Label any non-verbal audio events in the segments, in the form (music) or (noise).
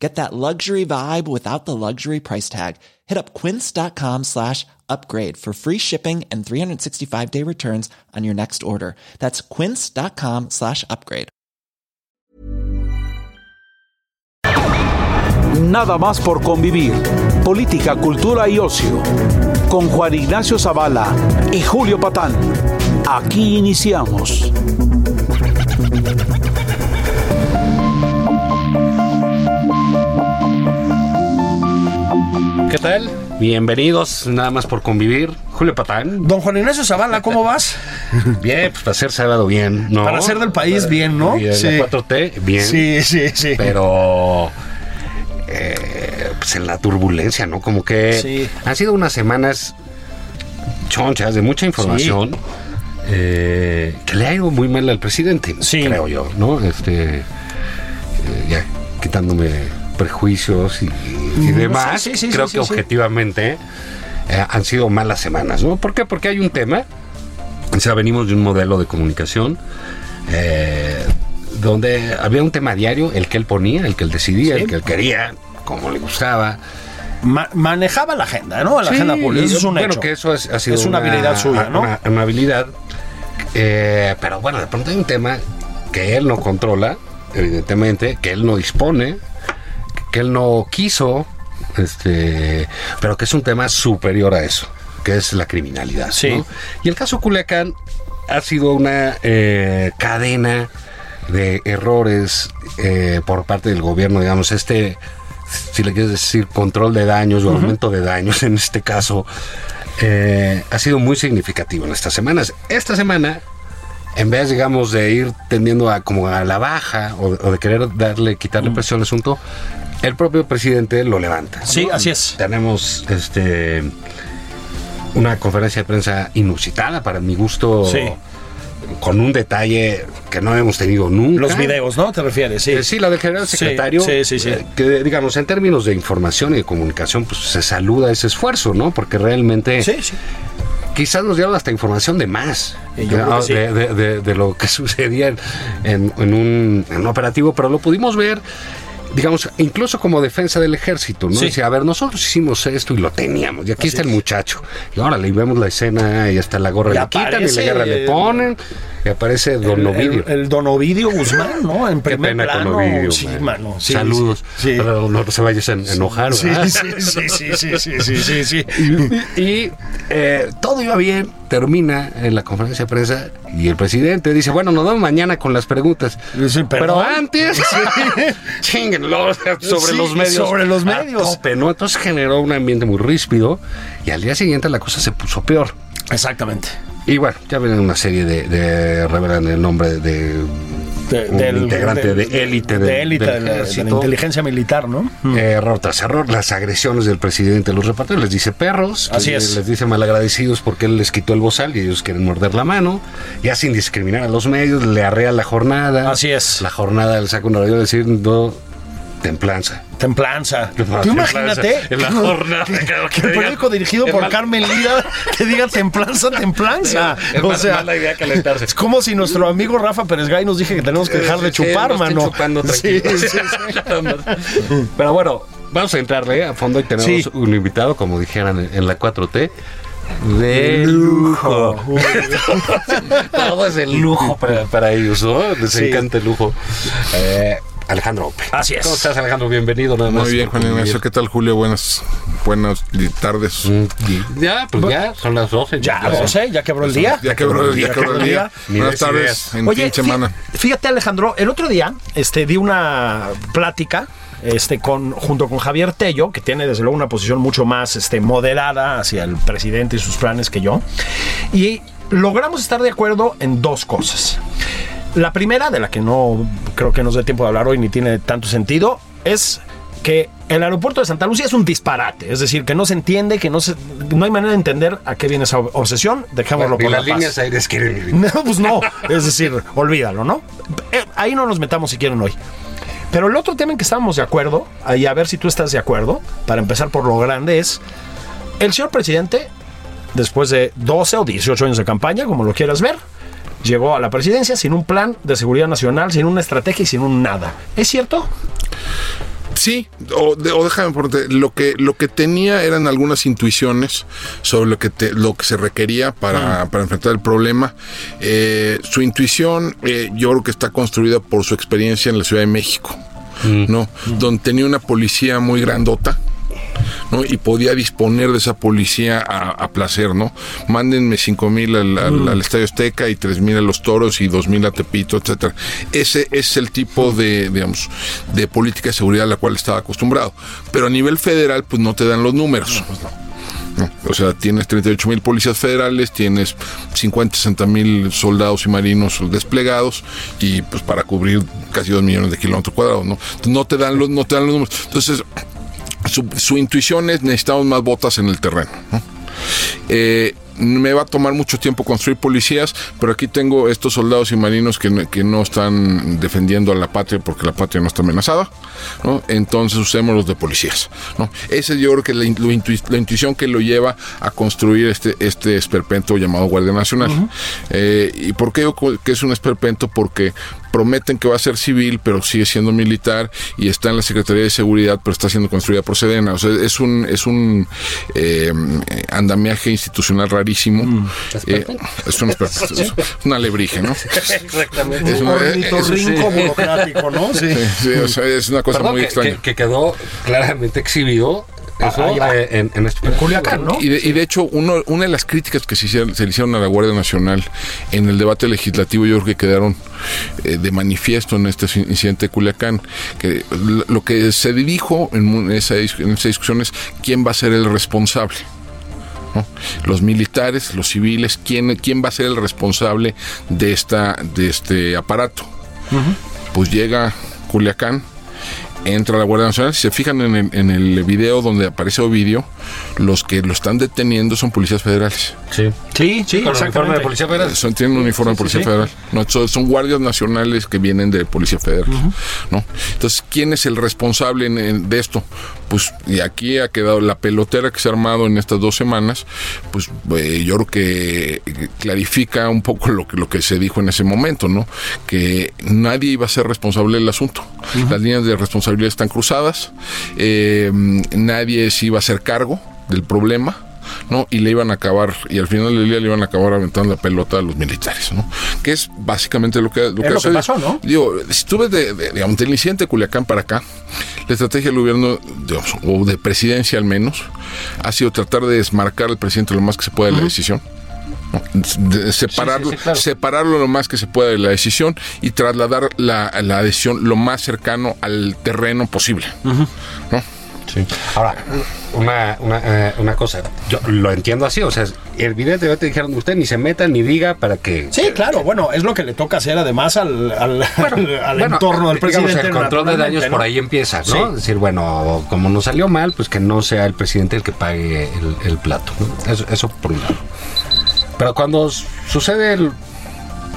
Get that luxury vibe without the luxury price tag. Hit up quince.com slash upgrade for free shipping and 365 day returns on your next order. That's quince.com slash upgrade. Nada más por convivir. Política, cultura y ocio. Con Juan Ignacio Zavala y Julio Patán. Aquí iniciamos. ¿Qué tal? Bienvenidos, nada más por convivir. Julio Patán. Don Juan Ignacio Zavala, ¿cómo vas? (laughs) Bien, pues para ser sábado bien, ¿no? Para ser del país bien, ¿no? Y en la 4T, bien. Sí, sí, sí. Pero eh, pues en la turbulencia, ¿no? Como que Sí. han sido unas semanas chonchas de mucha información eh, que le ha ido muy mal al presidente, Sí. creo yo, ¿no? Este, eh, ya quitándome prejuicios y, y demás, sí, sí, creo que objetivamente eh, han sido malas semanas, ¿no? ¿Por qué? Porque hay un tema, o sea, venimos de un modelo de comunicación eh, donde había un tema diario, el que él ponía, el que él decidía, el que él quería, como le gustaba. Ma- manejaba la agenda, ¿no? La Sí, agenda pública. Eso es un bueno, hecho. que eso es, ha sido Es una habilidad suya, ¿no? Una, una habilidad. eh, pero bueno, de pronto hay un tema que él no controla, evidentemente, que él no dispone, que él no quiso, este, pero que es un tema superior a eso, que es la criminalidad. Sí. ¿no? Y el caso Culiacán ha sido una eh, cadena de errores eh, por parte del gobierno, digamos, este, si le quieres decir, control de daños o aumento de daños (laughs) en este caso, eh, ha sido muy significativo en estas semanas. Esta semana, en vez, digamos, de ir tendiendo a como a la baja o, o de querer darle, quitarle presión al asunto, el propio presidente lo levanta. Sí, así es. Tenemos este una conferencia de prensa inusitada para mi gusto. Sí. Con un detalle que no hemos tenido nunca. Los videos, ¿no? ¿Te refieres? Sí. Eh, Sí, la del general secretario. sí, sí, sí. eh, que digamos, en términos de información y de comunicación, pues se saluda ese esfuerzo, ¿no? Porque realmente Sí, sí. quizás nos dieron hasta información de más sí. de, de- de- de lo que (laughs) sucedía en, en- en un, en un operativo, pero lo pudimos ver, digamos, incluso como defensa del ejército, ¿no? Sí. Decía, a ver, nosotros hicimos esto y lo teníamos, y aquí Así está el muchacho. Y ahora le vemos la escena y hasta la gorra Y le quitan y la guerra le ponen, y aparece Don El, Ovidio. el- el Don Ovidio Guzmán, ¿no? En Qué primer pena plano. con Ovidio. sí, man. mano. sí, Saludos. Sí. Pero no se vayas a en- enojar, Sí, ¿verdad? sí, sí, sí, sí, sí, sí, sí, (laughs) sí. Y eh, todo iba bien, termina en la conferencia de prensa y el presidente dice, bueno, nos vemos mañana con las preguntas. Sí, Pero antes, (laughs) chinguenlo sobre Sí, los medios. sobre los medios. tope, ¿no? Entonces generó un ambiente muy ríspido y al día siguiente la cosa se puso peor. Exactamente. Y bueno, ya vienen una serie de, de revelan el nombre de, De- un del- integrante de, élite De, élite del de, la- de inteligencia militar, ¿no? Eh, error tras error, las agresiones del presidente los reporteros, les dice perros, Así les, es. les dice malagradecidos porque él les quitó el bozal y ellos quieren morder la mano, ya sin discriminar a los medios, le arrea la jornada. Así es. La jornada le saca una radio diciendo templanza. Templanza. Tú imagínate En la jornada, que, claro, que que el periódico dirigido por mal- Carmen Lira que diga templanza, templanza. Es o sea, mala idea calentarse. es como si nuestro amigo Rafa Pérez Gay nos dije que tenemos que dejar de chupar, mano. Sí, sí, sí. (laughs) Pero bueno, vamos a entrarle a fondo y tenemos un invitado, como dijeran en, la 4T. De lujo. (laughs) Todo es el lujo para, para ellos, ¿no? Les encanta el lujo. Eh, Alejandro Ope. Así es. ¿Cómo estás, Alejandro? Bienvenido. Nada más Muy bien, Juan. Ignacio. ¿Qué tal, Julio? Buenas, buenas tardes. Mm, Ya, pues ya, son las 12. Ya, no sé, ya quebró el día. Ya quebró, ya quebró el día. Buenas des tardes, ideas. en Oye, semana. fíjate Alejandro, el otro día este, di una plática este, con, junto con Javier Tello, que tiene desde luego una posición mucho más este, moderada hacia el presidente y sus planes que yo, y logramos estar de acuerdo en dos cosas. La primera, de la que no creo que nos dé tiempo de hablar hoy ni tiene tanto sentido, es que el aeropuerto de Santa Lucía es un disparate, es decir, que no se entiende, que no se, no hay manera de entender a qué viene esa obsesión, dejémoslo Y por las la líneas aéreas quieren vivir. (laughs) No, pues no, es decir, olvídalo, ¿no? Eh, Ahí no nos metamos si quieren hoy. Pero el otro tema en que estábamos de acuerdo, y a ver si tú estás de acuerdo, para empezar por lo grande, es el señor presidente, después de 12 o 18 años de campaña, como lo quieras ver, llegó a la presidencia sin un plan de seguridad nacional, sin una estrategia y sin un nada. ¿Es cierto? Sí, o, de- o déjame ponerte, lo que lo que tenía eran algunas intuiciones sobre lo que te- lo que se requería para, para enfrentar el problema. Eh, su intuición, eh, yo creo que está construida por su experiencia en la Ciudad de México, ¿no? Donde tenía una policía muy grandota. ¿No? Y podía disponer de esa policía a, a placer, ¿no? Mándenme cinco mil al, al- al Estadio Azteca y tres mil a los Toros y dos mil a Tepito, etcétera. Ese es el tipo de, digamos, de política de seguridad a la cual estaba acostumbrado. Pero a nivel federal, pues no te dan los números. ¿no? O sea, tienes 38 mil policías federales, tienes 50, 60 mil soldados y marinos desplegados y pues para cubrir casi 2 millones de kilómetros cuadrados, ¿no? No te dan los, no te dan los números. Entonces, su, su intuición es necesitamos más botas en el terreno. ¿no? Eh, me va a tomar mucho tiempo construir policías, pero aquí tengo estos soldados y marinos que, no- que no están defendiendo a la patria porque la patria no está amenazada, ¿no? Entonces usemos los de policías, ¿no? Ese yo creo que la, lo intui- la intuición que lo lleva a construir este, este esperpento llamado Guardia Nacional. Eh, ¿Y por qué que es un esperpento? Porque prometen que va a ser civil, pero sigue siendo militar y está en la Secretaría de Seguridad, pero está siendo construida por Sedena. O sea, es un es un eh, andamiaje institucional rarísimo. Eh, es un (laughs) es una alebrije, ¿no? (laughs) Exactamente. Es una- Ornitorrinco burocrático, ¿no? Sí. Sí, o sea, es una cosa Perdón, muy que, extraña. que- que quedó claramente exhibido eso eh, en, en este Culiacán, ¿no? Y de, y de hecho, uno, una de las críticas que se, hicieron, se le hicieron a la Guardia Nacional en el debate legislativo, yo creo que quedaron eh, de manifiesto en este incidente de Culiacán, que lo- que se dijo en, esa, en esa discusión es quién va a ser el responsable. ¿no? Los militares, los civiles, ¿quién, quién va a ser el responsable de, esta, de este aparato. Pues llega Culiacán, entra la Guardia Nacional. Si se fijan en el, en el video donde aparece Ovidio, los que lo están deteniendo son policías federales. Sí. Sí, sí, Con el uniforme de policía federal. Son, tienen un uniforme de policía sí. federal. No, son, son guardias nacionales que vienen de policía federal. ¿no? Entonces, ¿quién es el responsable en- en- de esto? Pues, y aquí ha quedado la pelotera que se ha armado en estas dos semanas, pues eh, yo creo que eh, clarifica un poco lo que, lo que se dijo en ese momento, ¿no? Que nadie iba a ser responsable del asunto. Las líneas de responsabilidad están cruzadas, eh, nadie se iba a hacer cargo del problema. ¿No? Y le iban a acabar, y al final del día le iban a acabar aventando la pelota a los militares, ¿no? Que es básicamente lo que, lo que, lo que sucedió. pasó, ¿no? Digo, ves de, de- digamos, del incidente de Culiacán para acá, la estrategia del gobierno, digamos, o de presidencia al menos, ha sido tratar de desmarcar al presidente lo más que se pueda de la decisión. separarlo, sí, claro. separarlo lo más que se pueda de la decisión y trasladar la, la decisión lo más cercano al terreno posible. ¿no? Ahora, una, una, eh, una cosa, yo lo entiendo así, o sea, evidentemente dijeron, usted ni se meta ni diga para que... Sí, claro, bueno, es lo que le toca hacer además al, al, al- (laughs) al Bueno, entorno del digamos, presidente. el control de daños por ¿no? ahí empieza, ¿no? Sí. Es decir, bueno, como nos salió mal, pues que no sea el presidente el que pague el, el plato. ¿no? Eso, eso por un lado. Pero cuando sucede el...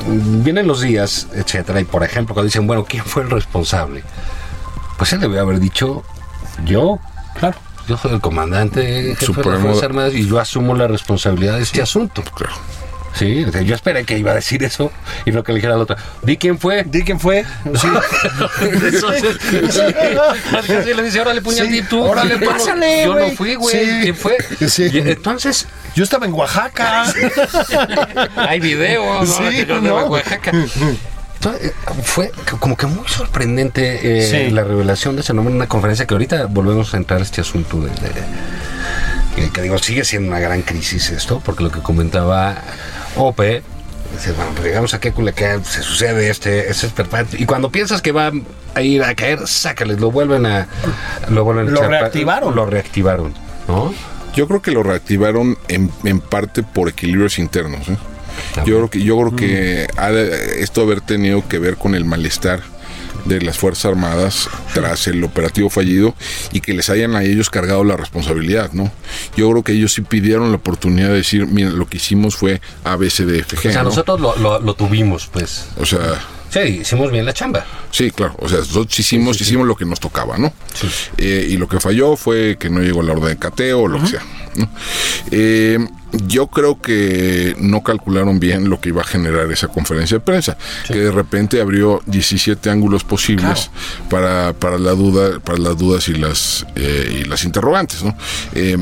Vienen los días, etcétera, y por ejemplo, cuando dicen, bueno, ¿quién fue el responsable? Pues él debe haber dicho, yo, Claro. yo soy el comandante jefe de las Supremo. Fuerzas Armadas y yo asumo la responsabilidad de este asunto. Claro. Sí, yo esperé que iba a decir eso y no que le dijera al otro, di quién fue. Di quién fue. Sí. Entonces, sí, casi le dice, órale, puñal, Sí, tú. órale, no- pásale, Yo no fui, güey. ¿Quién fue? Entonces, Yo estaba en Oaxaca. (laughs) hay videos, ¿no? Sí, ¿no? Oaxaca. Eh, fue como que muy sorprendente eh, Sí. la revelación de ese nombre en una conferencia que ahorita volvemos a entrar a este asunto de, de- que, que digo, sigue siendo una gran crisis esto, porque lo que comentaba Ope, dice, bueno, pues llegamos aquí a Culiacán, se sucede este, este esperpento, y cuando piensas que va a ir a caer, sácales, lo vuelven a... Lo, vuelven a Lo pa- reactivaron. Lo reactivaron, ¿no? Yo creo que lo reactivaron en, en parte por equilibrios internos. ¿eh? Yo creo que, yo creo que ha de- esto haber tenido que ver con el malestar de las Fuerzas Armadas tras el operativo fallido y que les hayan a ellos cargado la responsabilidad, ¿no? Yo creo que ellos sí pidieron la oportunidad de decir, mira, lo que hicimos fue ABCDFG, O sea, ¿no? nosotros lo, lo- lo tuvimos, pues. O sea, Sí, hicimos bien la chamba. sí, claro, o sea, nosotros hicimos, hicimos lo que nos tocaba, ¿no? Sí. Eh, y lo que falló fue que no llegó la orden de cateo o lo que sea. ¿no? Eh, yo creo que no calcularon bien lo que iba a generar esa conferencia de prensa, que de repente abrió 17 ángulos posibles para, para la duda, para las dudas y las eh, y las interrogantes, ¿no? Eh,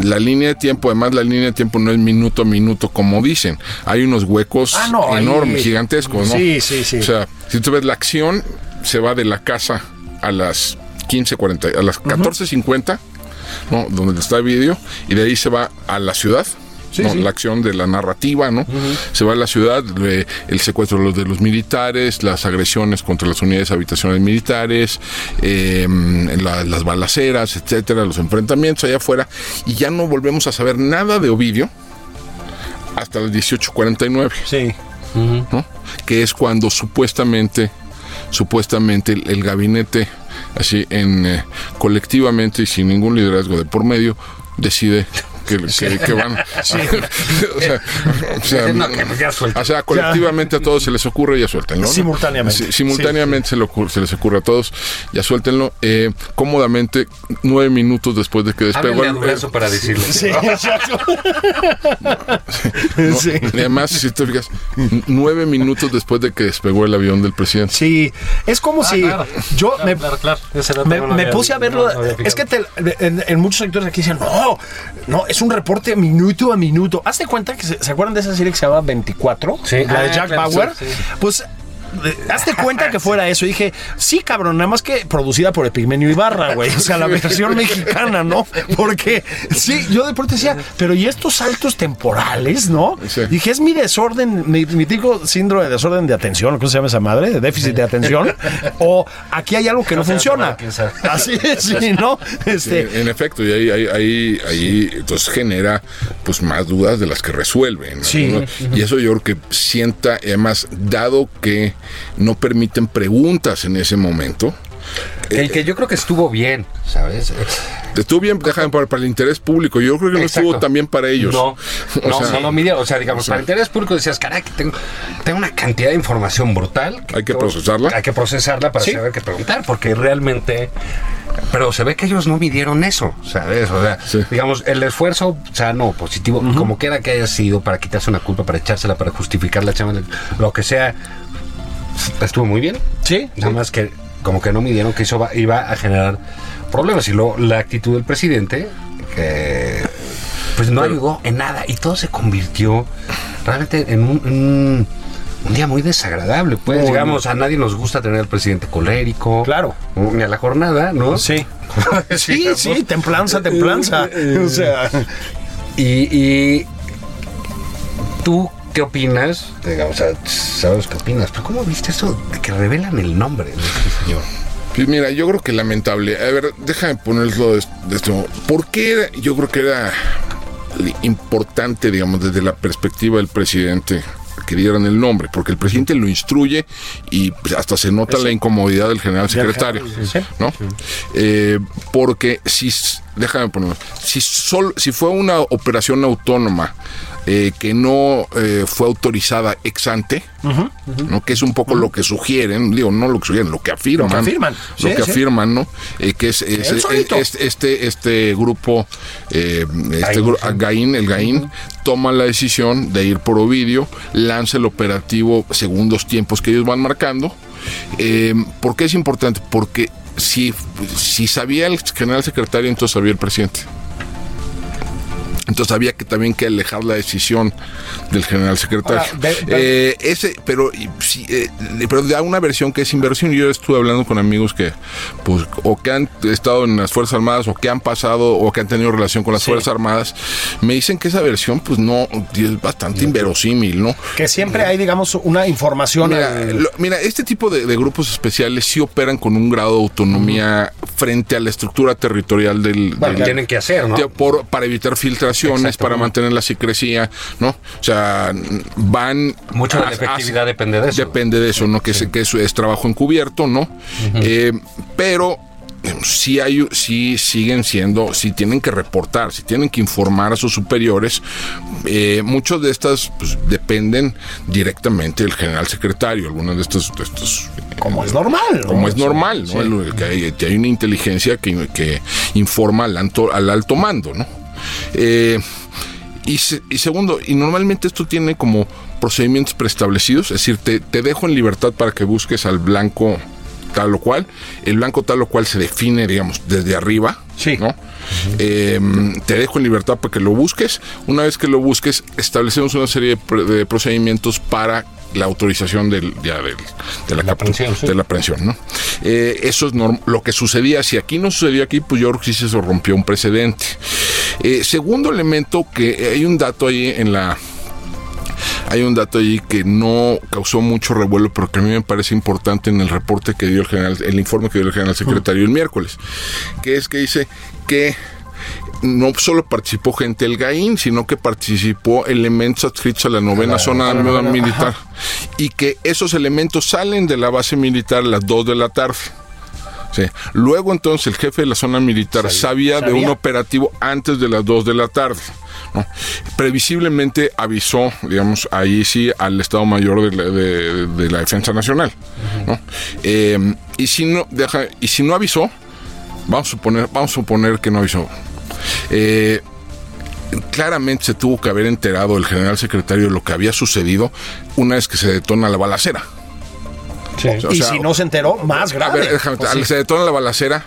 la línea de tiempo, además la línea de tiempo no es minuto a minuto como dicen, hay unos huecos Ah, no, ahí- enormes, gigantescos, ¿no? Sí, sí, sí. O sea, si tú ves la acción, se va de la casa a las 15.40, a las 14.50, ¿no? Donde está el vídeo, y de ahí se va a la ciudad. ¿No? La acción de la narrativa, ¿no? Se va a la ciudad, el secuestro de los, de los militares, las agresiones contra las unidades habitacionales militares, eh, la- las balaceras, etcétera, los enfrentamientos allá afuera, y ya no volvemos a saber nada de Ovidio hasta las 18.49. Sí. ¿no? que es cuando supuestamente supuestamente el, el gabinete así en eh, colectivamente y sin ningún liderazgo de por medio decide que, que- que van (laughs) (laughs) o sea, o sea, (laughs) No, que ya suelta. o sea, colectivamente a todos se les ocurre ya suéltenlo ¿no? Simultáneamente. Sí, simultáneamente Se, le ocurre- se les ocurre a todos ya suéltenlo eh, cómodamente nueve minutos después de que despegó el- Durazo para decirle. Sí, exacto. ¿no? Sí. Y además si te fijas nueve minutos después de que despegó el avión del presidente Sí, es como si claro. yo me, Claro, me, puse a verlo. es que te- en, en muchos sectores aquí dicen, no, no, es un reporte minuto a minuto. Hazte cuenta que se, ¿se acuerdan de esa serie que se llama 24? Sí. La de Ah, Jack Bauer. sí. Pues. Hazte cuenta que fuera eso. Y dije, sí, cabrón, nada más que producida por Epigmenio Ibarra, güey. O sea, la versión mexicana, ¿no? Porque, sí, yo de pronto decía, pero ¿y estos saltos temporales, no? Sí. Dije, es mi desorden, mi, mi síndrome de desorden de atención, ¿cómo se llama esa madre? De déficit de atención. o aquí hay algo que no funciona. Así es, sí, ¿no? Este, Sí, en efecto, y ahí, ahí, ahí, ahí, entonces genera pues más dudas de las que resuelve. ¿no? Sí. Y eso yo creo que sienta, además, dado que no permiten preguntas en ese momento, El que yo creo que estuvo bien, ¿sabes? estuvo bien, déjame para, para el interés público, yo creo que no Exacto. estuvo tan bien para ellos. No, (laughs) O no, sea, no lo midieron. O sea, digamos, para interés público decías, caray, que tengo, tengo una cantidad de información brutal. Hay que tengo- procesarla. Hay que procesarla para Sí. saber qué preguntar, porque realmente. Pero se ve que ellos no midieron eso, ¿sabes? O sea, Sí. digamos, el esfuerzo sano, positivo, como quiera que haya sido, para quitarse una culpa, para echársela, para justificar la chama, lo que sea, estuvo muy bien. sí. Nada más que como que no midieron que eso va- iba a generar problemas. Y luego la actitud del presidente, que pues no ayudó en nada. Y todo se convirtió realmente en un, un- un día muy desagradable. Pues Muy, digamos, a nadie nos gusta tener al presidente colérico. Claro. Ni a la jornada, ¿no? Sí. (laughs) Sí, sí, templanza, templanza. (laughs) O sea, Y, y tú, ¿qué opinas? Digamos, sabes qué opinas, pero ¿cómo viste eso de que revelan el nombre de este señor? Pues mira, yo creo que lamentable. A ver, déjame ponerlo de, de esto. ¿Por qué era- yo creo que era importante, digamos, desde la perspectiva del presidente que dieran el nombre? Porque el presidente lo instruye y pues, hasta se nota la incomodidad del general secretario, sí. ¿no? Eh, porque si, déjame ponerlo, si, sol, si fue una operación autónoma eh, que no eh, fue autorizada ex ante, ¿no? que es un poco lo que sugieren, digo, no lo que sugieren, lo que afirman. Lo que afirman, Lo sí, que sí. afirman, ¿no? Eh, que es, este, este, grupo, eh, este gru-. Gaín, el Gaín, toma la decisión de ir por Ovidio, lanza el operativo según los tiempos que ellos van marcando. Eh, ¿Por qué es importante? Porque si, si sabía el general secretario, entonces sabía el presidente. Entonces había que también que alejar la decisión del general secretario. Ahora, Eh, ese, pero sí, eh, pero da una versión que es inversión. Yo estuve hablando con amigos que, pues, o que han estado en las Fuerzas Armadas, o que han pasado, o que han tenido relación con las Fuerzas Armadas. Me dicen que esa versión, pues, no, es bastante inverosímil, ¿no? que siempre hay, digamos, una información. Mira, al- lo- mira, este tipo de, de grupos especiales sí operan con un grado de autonomía frente a la estructura territorial del... Bueno, del- tienen que hacer, ¿no? por- para evitar filtraciones para mantener la secrecía, ¿no? O sea, van... Mucho de la efectividad a- depende de eso. Depende de eso, ¿no? Que, se- que eso es trabajo encubierto, ¿no? Eh, pero eh, sí hay, sí siguen siendo, sí tienen que reportar, sí tienen que informar a sus superiores. Eh, muchos de estas pues, dependen directamente del general secretario, algunas de estos, de estos Como es normal. ¿no? como es Sí, normal, ¿no? sí. El- que, hay, que hay una inteligencia que, que informa al alto, al alto mando, ¿no? Eh, y, se- y segundo, y normalmente esto tiene como procedimientos preestablecidos, es decir, te, te dejo en libertad para que busques al blanco tal o cual, el blanco tal o cual se define, digamos, desde arriba, Sí. ¿no? Eh, te dejo en libertad para que lo busques. Una vez que lo busques, establecemos una serie de, pr- de procedimientos para la autorización del, ya del- de la, La sí. de la aprehensión, ¿no? Eh, eso es lo que sucedía. Si aquí no sucedió aquí, pues yo creo que sí se rompió un precedente. Eh, segundo elemento, que hay un dato ahí en la hay un dato ahí que no causó mucho revuelo, pero que a mí me parece importante en el reporte que dio el general, el informe que dio el general secretario el miércoles, que es que dice que no solo participó gente del GAIN, sino que participó elementos adscritos a la novena zona la novena, militar y que esos elementos salen de la base militar a las 2 de la tarde. Sí. Luego entonces el jefe de la zona militar sabía, de un operativo antes de las 2 de la tarde. ¿no? Previsiblemente avisó, digamos, ahí sí al Estado Mayor de la, de- de la Defensa Nacional. ¿no? Eh, y, si no, deja, y si no avisó, vamos a suponer, vamos a suponer que no avisó. Eh, claramente se tuvo que haber enterado el general secretario de lo que había sucedido una vez que se detona la balacera. Sí. O y si no se enteró, más a grave. ver, déjame- Pues sí. se detona la balacera.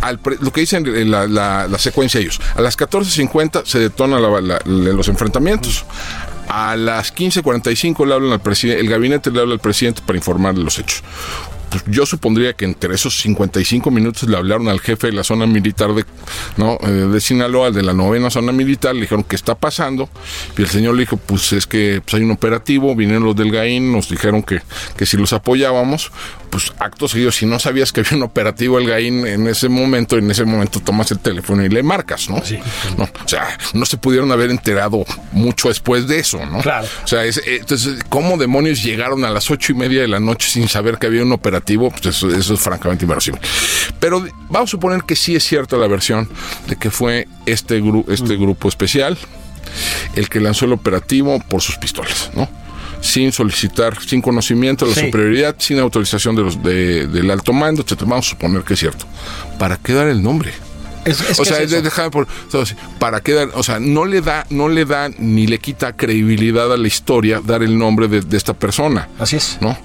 Al pre- lo que dicen en la, la- la secuencia ellos. A las 14.50 se detona la- los enfrentamientos. A las 15.45 le hablan al presidente, el gabinete le habla al presidente para informar de los hechos. Pues yo supondría que entre esos 55 minutos le hablaron al jefe de la zona militar de, ¿no? Eh, de Sinaloa, de la novena zona militar, le dijeron qué está pasando. Y el señor le dijo, pues es que pues, hay un operativo, vinieron los del GAIN, nos dijeron que, que si los apoyábamos, pues acto seguido, si no sabías que había un operativo del GAIN en ese momento, en ese momento tomas el teléfono y le marcas, ¿no? No, o sea, no se pudieron haber enterado mucho después de eso, ¿no? Claro. O sea, es- eh, entonces, ¿cómo demonios llegaron a las ocho y media de la noche sin saber que había un operativo? Pues eso, eso es francamente inverosímil. Pero vamos a suponer que sí es cierta la versión de que fue este, gru- este grupo especial el que lanzó el operativo por sus pistolas, ¿no? Sin solicitar, sin conocimiento de la Sí. superioridad, sin autorización de los, de- del alto mando, etc. Vamos a suponer que es cierto. ¿Para qué dar el nombre? Es- es o sea, es por- entonces, para qué dar, o sea, no le da, no le da ni le quita credibilidad a la historia dar el nombre de, de esta persona. Así es. ¿no?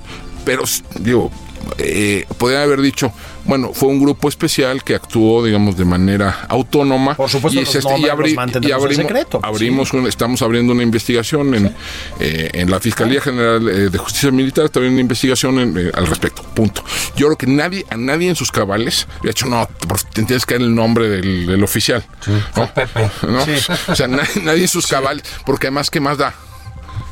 Pero, digo, eh, podrían haber dicho, bueno, fue un grupo especial que actuó, digamos, de manera autónoma. Por supuesto, los es este, nombres los y en abrimos, secreto. abrimos un- estamos abriendo una investigación en, eh, en la Fiscalía General eh, de Justicia Militar, está abriendo una investigación en, eh, al respecto, punto. Yo creo que nadie, a nadie en sus cabales, de hecho, no, tienes que dar el nombre del, del oficial. ¿no? Pepe. ¿no? O sea, na- nadie en sus cabales, porque además, ¿qué más da?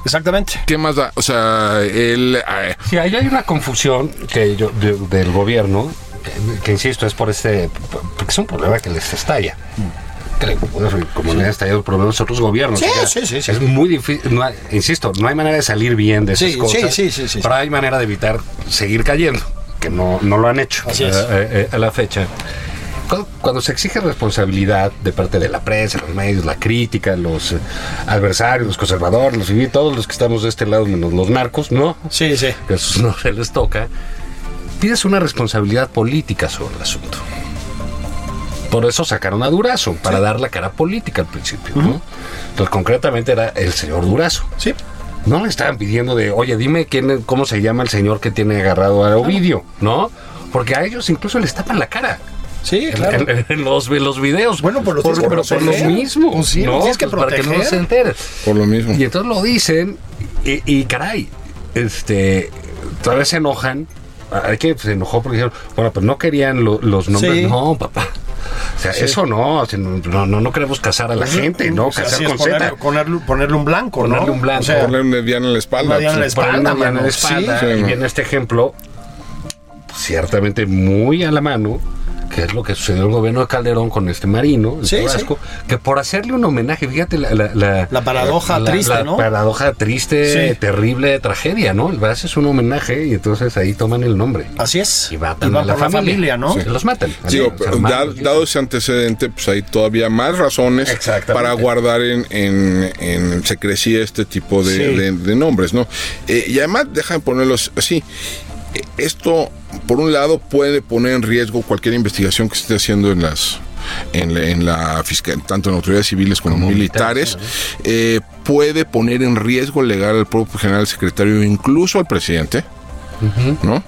Exactamente. ¿Qué más da? O sea, él... eh, Sí, ahí hay una confusión que yo, de- del gobierno, que, que insisto, es por este, porque es un problema que les estalla. Que le- como le ha estallado el problema a los otros gobiernos. Sí, O sea, sí, sí, sí. Es muy difícil, no hay- insisto, no hay manera de salir bien de esas Sí, cosas. sí, sí, sí, sí. Pero hay manera de evitar seguir cayendo, que no, no lo han hecho Así es. a, a- a la fecha. Cuando, cuando se exige responsabilidad de parte de la prensa, los medios, la crítica, los eh, adversarios, los conservadores, los civiles, todos los que estamos de este lado, menos los narcos, no, Sí, sí. que a esos (laughs) no se les toca, pides una responsabilidad política sobre el asunto. Por eso sacaron a Durazo, para dar la cara política al principio. ¿no? Entonces, concretamente era el señor Durazo. Sí. No le estaban pidiendo de, oye, dime quién, cómo se llama el señor que tiene agarrado a Ovidio, ¿no? Porque a ellos incluso les tapan la cara. Sí, En- claro. En, en los, en los videos. Bueno, pues los por, tienes que pero por lo mismo. Pues sí, los ¿no? tienes que Pues para que no se enteren. por lo mismo. Y entonces lo dicen y, y, caray, este, todavía se enojan. Hay que se enojó porque dijeron, bueno, pues no querían lo- los nombres. Sí. No, papá. O sea, eso no, o sea, no, no, no queremos casar a la gente, ¿no? Pues Casar así es, con ponerle, Z. ponerle, ponerle un blanco, ¿no? Ponerle un blanco. O sea, Ponerle una diana en la espalda. Una diana en la pues, espalda. Una en la espalda, Sí, sí, y viene este ejemplo, ciertamente muy a la mano, que es lo que sucedió el gobierno de Calderón con este marino, el Sí, Tabasco, que por hacerle un homenaje, fíjate la, la, la- La paradoja triste, la ¿no? paradoja triste, Sí. terrible tragedia, ¿no? Le haces un homenaje y entonces ahí toman el nombre. Así es. Y va, por la familia, ¿no? Sí. Los matan. Digo, Los pero hermanos, da- dado ese antecedente, pues hay todavía más razones para guardar en, en, en secrecía este tipo de, Sí. de- de nombres, ¿no? Eh, y además, dejan ponerlos así. Esto, por un lado, puede poner en riesgo cualquier investigación que se esté haciendo en las en la, en la fiscal, tanto en autoridades civiles como, Como militares, militares, eh, puede poner en riesgo legal al propio general secretario, incluso al presidente, ¿no?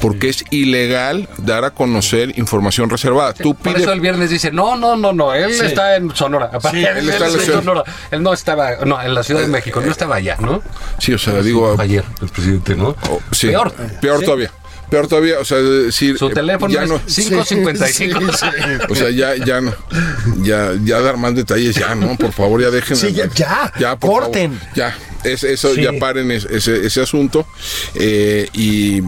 Porque es ilegal dar a conocer información reservada. Tú Por eso el viernes dice, no, no, no, no, él Sí. está en Sonora. Sí, él está en. Sonora. Él no estaba, no, en la Ciudad de México, no estaba allá, ¿no? Sí, o sea, digo, ayer el presidente, ¿no? oh, Peor. peor todavía. Peor todavía, o sea, es decir, Su eh, teléfono ya es no, (laughs) 555. o sea, ya, ya no, ya, ya dar más detalles, ya, ¿no? Por favor, ya dejen. Sí, ya, ya, por corten. favor, ya, es, eso, Sí. ya paren es- ese, ese asunto eh, y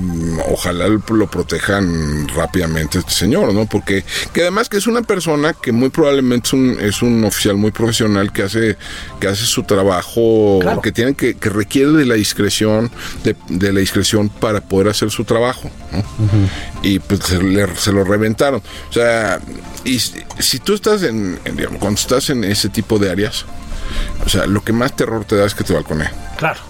ojalá lo, lo protejan rápidamente este señor, ¿no? Porque que además que es una persona que muy probablemente es un, es un oficial muy profesional que hace, que hace su trabajo, Claro. que tiene que, que requiere de la discreción, de, de la discreción para poder hacer su trabajo, ¿no? Y pues se, le- se lo reventaron. O sea, y si, si tú estás en, en, digamos, cuando estás en ese tipo de áreas, o sea, lo que más terror te da es que te balconeen. Claro,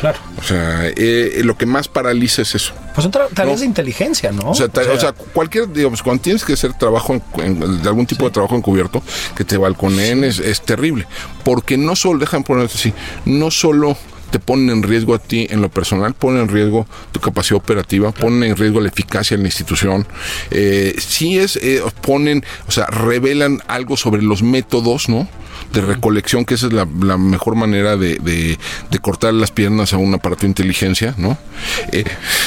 claro. O sea, eh, lo que más paraliza es eso. Pues son tareas No. de inteligencia, ¿no? O sea, ta- o sea, cualquier, digamos, cuando tienes que hacer trabajo, en- en- de algún tipo de trabajo encubierto, que te balconeen es, es terrible. Porque no solo, dejan ponerte así, no solo te ponen en riesgo a ti en lo personal, ponen en riesgo tu capacidad operativa, ponen en riesgo la eficacia de la institución. Eh, sí es, eh, ponen, o sea, revelan algo sobre los métodos, ¿no? De recolección, que esa es la, la mejor manera de, de, de cortar las piernas a un aparato de inteligencia, ¿no? Eh,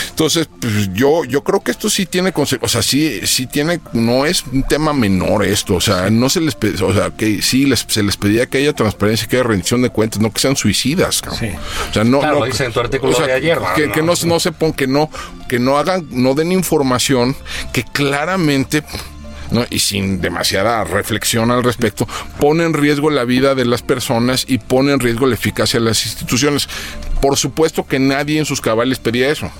entonces, pues, yo, yo creo que esto sí tiene o sea, sí, sí tiene, no es un tema menor esto, o sea, no se les, o sea, que sí les, se les pedía que haya transparencia, que haya rendición de cuentas, no que sean suicidas. Sí. O sea, no, Claro, no, dice en tu artículo de ayer, que, ¿no? que no, no se pon, que no, que no hagan, no den información que claramente ¿no? y sin demasiada reflexión al respecto, pone en riesgo la vida de las personas y pone en riesgo la eficacia de las instituciones. Por supuesto que nadie en sus cabales pedía eso.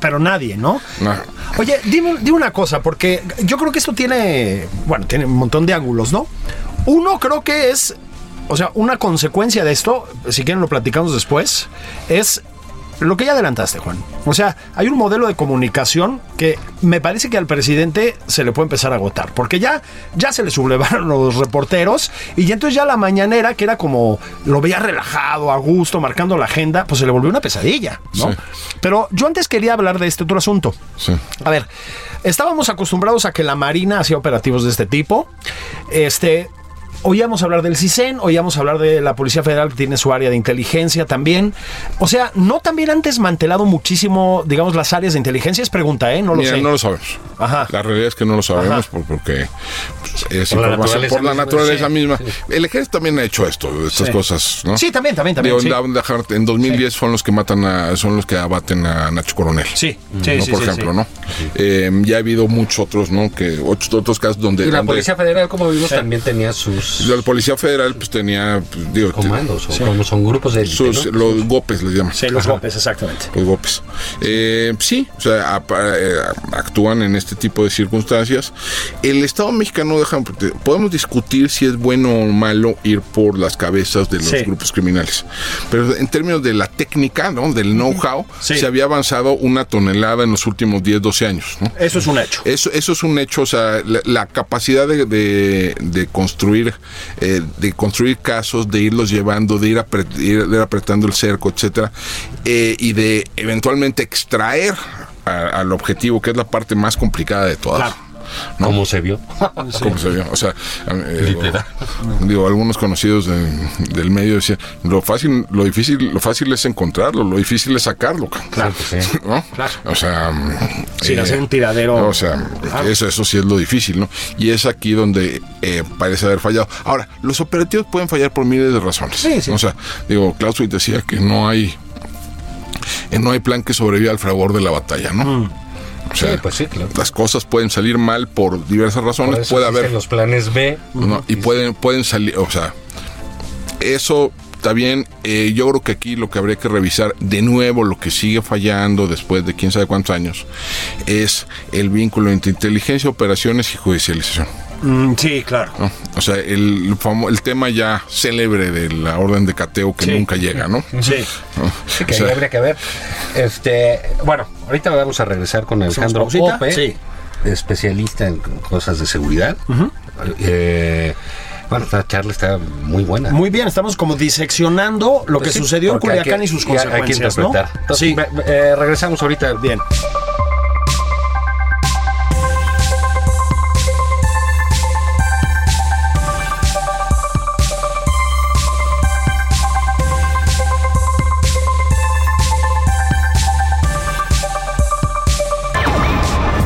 Pero nadie, ¿no? No. Oye, dime, dime una cosa, porque yo creo que esto tiene, bueno, tiene un montón de ángulos, ¿no? Uno creo que es, o sea, una consecuencia de esto, si quieren lo platicamos después, es lo que ya adelantaste, Juan. O sea, hay un modelo de comunicación que me parece que al presidente se le puede empezar a agotar, porque ya, ya se le sublevaron los reporteros y entonces ya la mañanera, que era como lo veía relajado, a gusto, marcando la agenda, pues se le volvió una pesadilla, ¿no? Sí. Pero yo antes quería hablar de este otro asunto. Sí. A ver, estábamos acostumbrados a que la Marina hacía operativos de este tipo. Este. Oíamos hablar del CISEN, oíamos hablar de la Policía Federal que tiene su área de inteligencia también. O sea, ¿no también han desmantelado muchísimo, digamos, las áreas de inteligencia? Es pregunta, ¿eh? No lo Mira, sé. no lo sabemos. Ajá. La realidad es que no lo sabemos Ajá. por- porque es Por información por la misma, naturaleza sí, misma. El ejército también ha hecho esto, estas Sí. cosas, ¿no? Sí, también, también, también. Digo, sí. en- dejar- en 2010 son los que matan a, son los que abaten a Nacho Coronel. Sí, sí, ¿no? sí, Por sí, ejemplo, sí. ¿no? Eh, ya ha habido muchos otros, ¿no? Que ocho, otros casos donde, Y la donde Policía Federal, como vimos, también tenía sus la Policía Federal pues tenía, pues, digo, comandos, o como son grupos de sus- ¿no? los gopes les llaman. Sí, los golpes, exactamente. Los gopes. Eh, sí, o sea, eh, actúan en este tipo de circunstancias. El Estado mexicano deja, podemos discutir si es bueno o malo ir por las cabezas de los Sí. grupos criminales, pero en términos de la técnica, ¿no? del know-how, Sí. se había avanzado una tonelada en los últimos 10, 12 años. ¿no? Eso es un hecho. Eso, eso es un hecho, o sea, la, la capacidad de, de- de construir, eh, de construir casos, de irlos llevando, de ir, apretando el cerco, etcétera, eh, y de eventualmente extraer al objetivo, que es la parte más complicada de todas. Claro. ¿No? Como se vio. (laughs) Como se vio, o sea, eh, Literal. digo, digo, algunos conocidos de- del medio decían, lo fácil, lo difícil, lo fácil es encontrarlo, lo difícil es sacarlo. Claro que sí. (laughs) ¿no? Claro. O sea, Sin eh, hacer un tiradero. O sea, eso, eso sí es lo difícil, ¿no? Y es aquí donde eh, parece haber fallado. Ahora, los operativos pueden fallar por miles de razones. Sí, sí. O sea, digo, Clausewitz decía que no hay, no hay plan que sobreviva al fragor de la batalla, ¿no? Mm. O sea, Sí, pues sí, claro. las cosas pueden salir mal por diversas Por razones. eso Puede haber los planes B. ¿no? y pueden pueden salir, o sea, eso está bien. eh, yo creo que aquí lo que habría que revisar de nuevo, lo que sigue fallando después de quién sabe cuántos años, es el vínculo entre inteligencia, operaciones y judicialización. Mm, sí, claro. ¿no? O sea, el, el tema ya célebre de la orden de cateo que Sí. nunca llega, ¿no? Sí. ¿No? Sí, que O sea, ahí habría que ver. Este, bueno, ahorita vamos a regresar con Alejandro? Ope, Sí. especialista en cosas de seguridad. Eh, bueno, esta charla está muy buena. Muy bien, estamos como diseccionando lo Pues que sí, sucedió en Culiacán que- y sus hay que consecuencias, ¿no? Entonces, Sí, eh, regresamos ahorita. bien.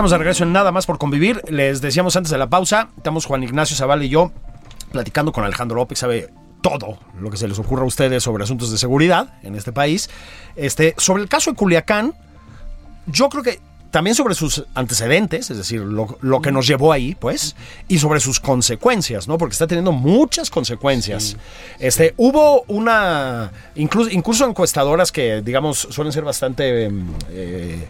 Estamos de regreso en Nada más por convivir. Les decíamos antes de la pausa, estamos Juan Ignacio Zavala y yo platicando con Alejandro López, sabe todo lo que se les ocurra a ustedes sobre asuntos de seguridad en este país. Este, sobre el caso de Culiacán, yo creo que también sobre sus antecedentes, es decir, lo, lo que nos llevó ahí, pues, y sobre sus consecuencias, ¿no? Porque está teniendo muchas consecuencias. Este, hubo una, incluso, incluso encuestadoras que, digamos, suelen ser bastante em, eh,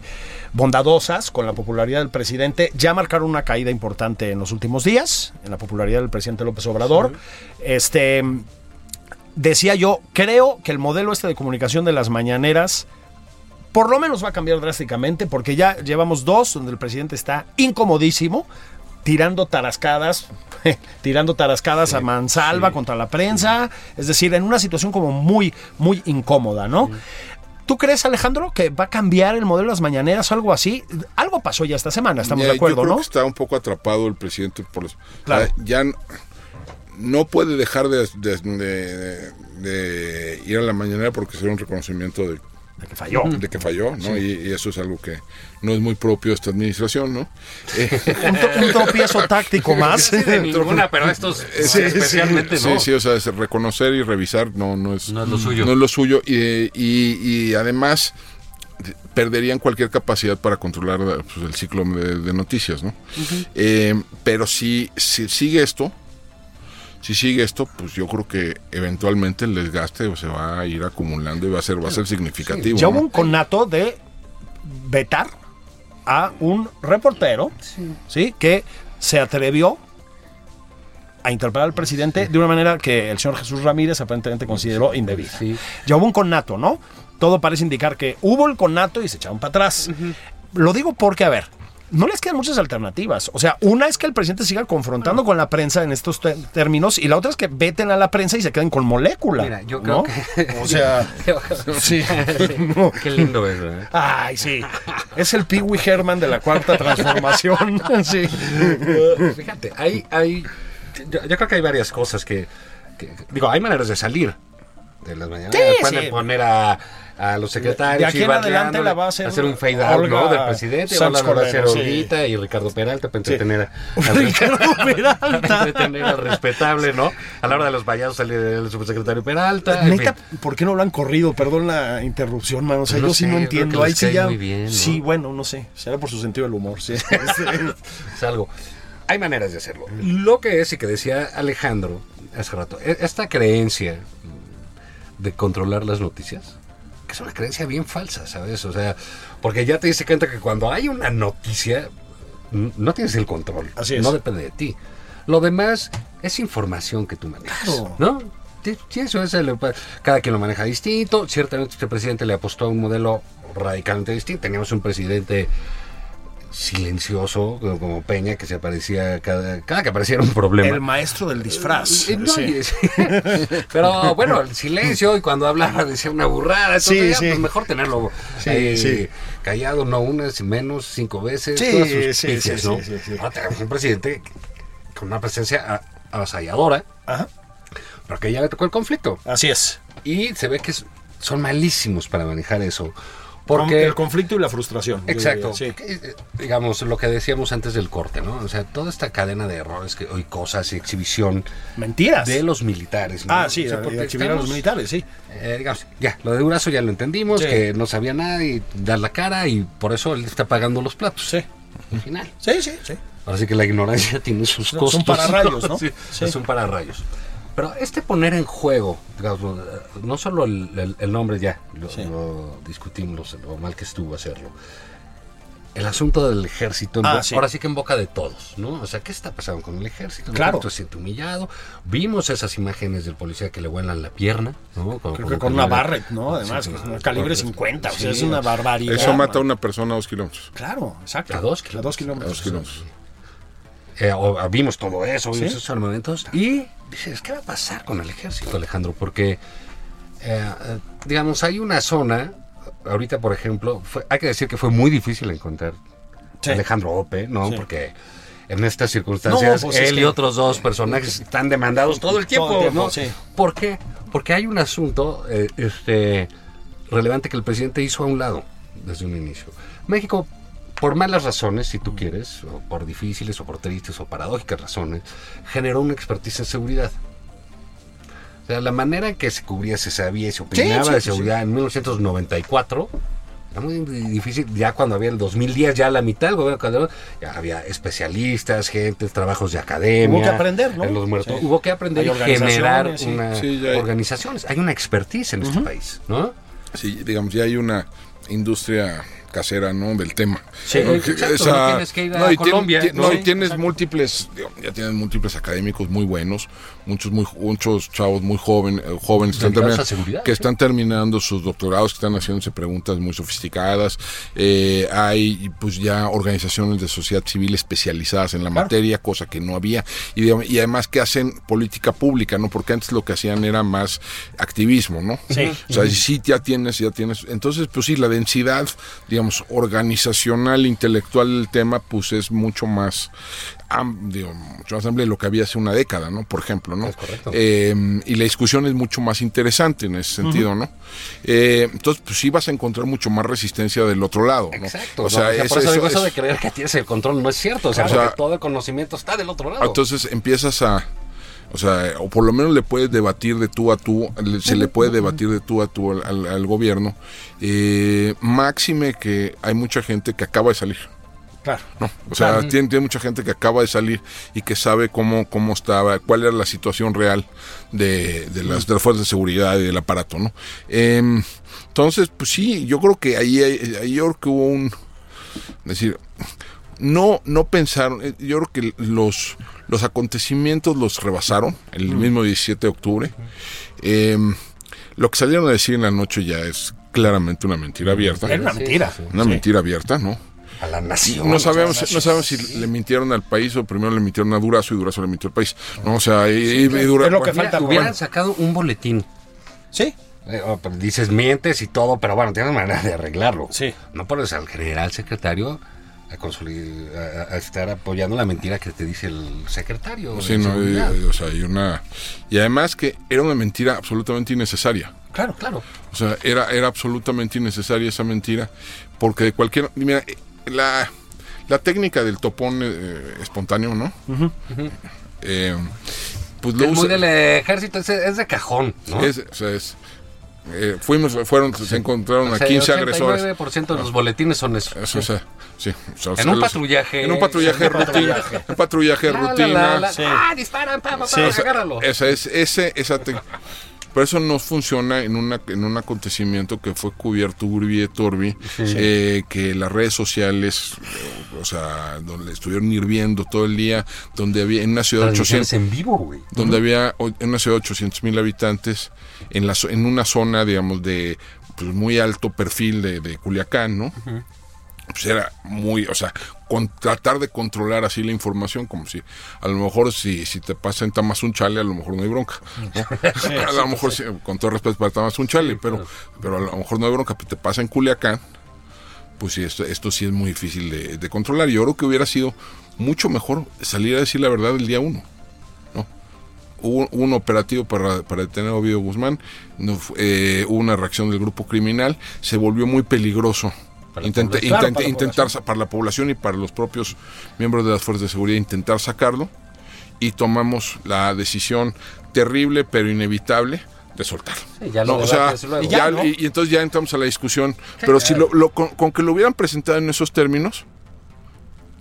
bondadosas con la popularidad del presidente, ya marcaron una caída importante en los últimos días, en la popularidad del presidente López Obrador. Este, decía yo, creo que el modelo este de comunicación de las mañaneras por lo menos va a cambiar drásticamente porque ya llevamos dos donde el presidente está incomodísimo tirando tarascadas, (laughs) tirando tarascadas a mansalva contra la prensa, es decir, en una situación como muy, muy incómoda, ¿no? ¿Tú crees, Alejandro, que va a cambiar el modelo de las mañaneras o algo así? Algo pasó ya esta semana, estamos Ya, de acuerdo, yo creo ¿no? que está un poco atrapado el presidente por los, Claro. Ah, ya no puede dejar de, de- de- de ir a la mañanera porque será un reconocimiento de, De que falló. de que falló, ¿no? Y, y eso es algo que no es muy propio de esta administración, ¿no? (laughs) Un, un tropiezo táctico más. Sí, de (laughs) ninguna, pero estos Sí, especialmente sí, no. sí, o sea, es reconocer y revisar no, no es, No es lo suyo. No es lo suyo. Y, y- y además de- perderían cualquier capacidad para controlar pues, el ciclo de, de noticias, ¿no? Eh, pero si, si sigue esto, si sigue esto, pues yo creo que eventualmente el desgaste se va a ir acumulando y va a ser, va a ser significativo. Ya ¿no? hubo un conato de vetar a un reportero, sí. que se atrevió a interpelar al presidente de una manera que el señor Jesús Ramírez aparentemente consideró indebida. Sí. Ya hubo un conato, ¿no? Todo parece indicar que hubo el conato y se echaron para atrás. Lo digo porque, a ver, no les quedan muchas alternativas. O sea, una es que el presidente siga confrontando con la prensa en estos términos y la otra es que veten a la prensa y se queden con molécula. Mira, yo ¿no? creo que. (laughs) O sea, (laughs) sí. No. Qué lindo es, ¿verdad? Ay, sí. Es el Pee Wee Herman de la cuarta transformación. (laughs) Sí. Fíjate, hay, hay yo, yo creo que hay varias cosas que, que- digo, hay maneras de salir de las mañanas. Sí, Pueden sí. poner a, a los secretarios De aquí en adelante la va a hacer un fade out Olga ¿no? del presidente, Sanz va a hacer Cordero, sí. Olguita y Ricardo Peralta para entretener a, (laughs) Ricardo Peralta. (laughs) entretener al respetable, ¿no? A la hora de los vallazos sale el subsecretario Peralta. en Neta, fin. ¿por qué no lo han corrido? Perdón la interrupción, man. O sea, No yo sí sé, no entiendo. Ahí sí ya. muy bien, ¿no? Sí, bueno, no sé. Será por su sentido del humor. Sí. (laughs) es algo. Hay maneras de hacerlo. Lo que es, y que decía Alejandro hace rato, e- esta creencia de controlar las noticias, que es una creencia bien falsa, ¿sabes? O sea, porque ya te dice cuenta que cuando hay una noticia, no tienes el control. Así es. No depende de ti. Lo demás es información que tú manejas. Claro. ¿No? Eso es el- cada quien lo maneja distinto. Ciertamente este presidente le apostó a un modelo radicalmente distinto. Teníamos un presidente silencioso, como- como Peña, que se aparecía cada, cada que aparecía era un problema. El maestro del disfraz. Eh, no, Sí. y- sí. (laughs) Pero bueno, el silencio y cuando hablaba decía una burrada. Entonces, Sí, ya, sí. pues mejor tenerlo Sí, ahí, sí. callado, no una, menos, cinco veces. Sí, todas sus sí, ¿no? sí, sí, sí. Ahora tenemos un presidente con una presencia a- avasalladora, Ajá. pero que ya le tocó el conflicto. Así es. Y se ve que son malísimos para manejar eso. Porque el conflicto y la frustración. Exacto. sí. Que, eh, Digamos, lo que decíamos antes del corte, ¿no? O sea, toda esta cadena de errores que, y cosas y exhibición Mentiras. de los militares. ¿no? Ah, sí, O sea, porque exhibir a los militares, sí. eh, digamos, ya, lo de Durazo ya lo entendimos, Sí. que no sabía nada y dar la cara y por eso él está pagando los platos. Sí. Al final. Sí, sí, sí. Ahora sí que la ignorancia (laughs) tiene sus Son costos. pararrayos, ¿no? Sí, Sí. Es un pararrayos. Pero este poner en juego, digamos, no solo el, el- el nombre ya, lo, Sí. lo discutimos, lo mal que estuvo hacerlo. El asunto del ejército, Ah, sí. ahora sí que en boca de todos, ¿no? O sea, ¿qué está pasando con el ejército? El Claro. ejército se siente humillado. Vimos esas imágenes del policía que le vuelan la pierna, ¿no? Como- Creo que con una Barrett, ¿no? Además, Sí, es un con- calibre con- 50, o sí, sea, es una barbaridad. Eso mata a una persona a dos kilómetros. Claro, exacto. A dos kilómetros. A dos kilómetros. A dos kilómetros. Eh, o- vimos todo eso, vimos Sí. esos armamentos y dices, ¿qué va a pasar con el ejército, Alejandro? Porque, eh, eh, digamos, hay una zona, ahorita por ejemplo, fue- hay que decir que fue muy difícil encontrar Sí. Alejandro Ope, ¿no? Sí. Porque en estas circunstancias No, pues es él y otros dos personajes están demandados todo el tiempo, Todo el tiempo, ¿no? sí. ¿Por qué? Porque hay un asunto eh, este, relevante que el presidente hizo a un lado desde un inicio. México, por malas razones, si tú quieres, o por difíciles, o por tristes, o paradójicas razones, generó una expertise en seguridad. O sea, la manera en que se cubría, se sabía y se opinaba sí, de sí, seguridad en 1994 era muy difícil. Ya cuando había el 2010, ya la mitad del gobierno de Calderón, ya había especialistas, gente, trabajos de academia. Hubo que aprender, ¿no? en los muertos. Sí. Hubo que aprender Hay y generar organizaciones, sí. una Sí, hay- organizaciones. Hay una expertise en este país, ¿no? Sí, digamos, ya hay una industria casera, ¿no? Del tema. Sí, ¿no? exacto, no tienes que ir a y Colombia, ¿no? no, y Sí, tienes exacto. múltiples, digo, ya tienes múltiples académicos muy buenos, muchos muy muchos chavos muy jóvenes, eh, jóvenes están terminando- a seguridad, que están terminando sus doctorados, que están haciéndose preguntas muy sofisticadas. Eh, hay pues ya organizaciones de sociedad civil especializadas en la materia, cosa que no había, y además que hacen política pública, ¿no? Porque antes lo que hacían era más activismo, ¿no? Sí. O sea, sí ya tienes, ya tienes. Entonces, pues sí, la densidad, digamos, organizacional, intelectual del tema, pues es mucho más, am- digo, mucho más amplia de lo que había hace una década, ¿no? Por ejemplo, ¿no? Es correcto. Eh, y la discusión es mucho más interesante en ese sentido, ¿no? Eh, entonces, pues sí vas a encontrar mucho más resistencia del otro lado, ¿no? Exacto. O sea, ¿no? eso- por eso, digo eso eso de es- creer que tienes el control no es cierto. O sea, O sea, porque todo el conocimiento está del otro lado. Entonces empiezas a, o sea, o por lo menos le puedes debatir de tú a tú, se le puede debatir de tú a tú al, al- al gobierno. Eh, máxime que hay mucha gente que acaba de salir. Claro. ¿no? O sea, tiene, tiene mucha gente que acaba de salir y que sabe cómo, cómo estaba, cuál era la situación real de, de las, de las fuerzas de seguridad y del aparato, ¿no? Em, entonces, pues sí, yo creo que ahí, ahí ahí yo creo que hubo un, es decir, no, no pensaron, eh, yo creo que los, los acontecimientos los rebasaron el mismo 17 de octubre. Em, lo que salieron a decir en la noche ya es claramente una mentira abierta. Era una mentira. sí. Una mentira abierta, ¿no? A la nación. No sabemos, no sabemos si le mintieron al país o primero le mintieron a Durazo y Durazo le mintió al país. No, o sea, y, y- y Dura- Es lo que falta. Mira, hubieran bueno. sacado un boletín. Sí. Eh, oh, dices mientes y todo, pero bueno, tienes manera de arreglarlo. Sí. No pones al general secretario a, a- a estar apoyando la mentira que te dice el secretario. sí, no, y, o sea, y una y además que era una mentira absolutamente innecesaria. Claro, claro. O sea, era, era absolutamente innecesaria esa mentira, porque de cualquier... Mira, eh, la, la técnica del topón eh, espontáneo, ¿no? Eh, pues lo Es muy del ejército, es, es de cajón, ¿no? es- o sea, es- eh, fuimos, fueron, se encontraron O a sea, 15 el agresores. 89% de los boletines son eso. Eso, o sea, sí, o sea, En un los- patrullaje. En un patrullaje En un rutina. patrullaje. Un patrullaje La, la, rutina. la, la. Sí. Ah, disparan, pa, pa, pa, Sí. agárralo. Esa es, ese, esa te- pero eso no funciona en una en un acontecimiento que fue cubierto Urbi et Orbi, eh, que las redes sociales, o sea, donde estuvieron hirviendo todo el día, donde había en una ciudad de Transmisiones 800, en vivo, güey. donde había en una ciudad de 800 mil habitantes, en la en una zona, digamos, de pues, muy alto perfil de, de Culiacán, ¿no? pues era muy, o sea, con tratar de controlar así la información, como si a lo mejor si, si te pasa en Tamazunchale, a lo mejor no hay bronca. ¿no? (laughs) (laughs) a lo mejor, con todo respeto para Tamazunchale, pero, pero a lo mejor no hay bronca, pero te pasa en Culiacán, pues sí, esto, esto sí es muy difícil de, de controlar. Yo creo que hubiera sido mucho mejor salir a decir la verdad el día uno. ¿no? Hubo un operativo para, para detener a Ovidio Guzmán, no, eh, hubo una reacción del grupo criminal, se volvió muy peligroso. Para Intenta- población. Claro, intenta- para la intentar para la población y para los propios miembros de las fuerzas de seguridad intentar sacarlo y tomamos la decisión terrible pero inevitable de. Sí, ya lo No, o sea, debates luego. ya- Ya, ¿no? y, y entonces ya entramos a la discusión, pero si lo, lo- con, con que lo hubieran presentado en esos términos,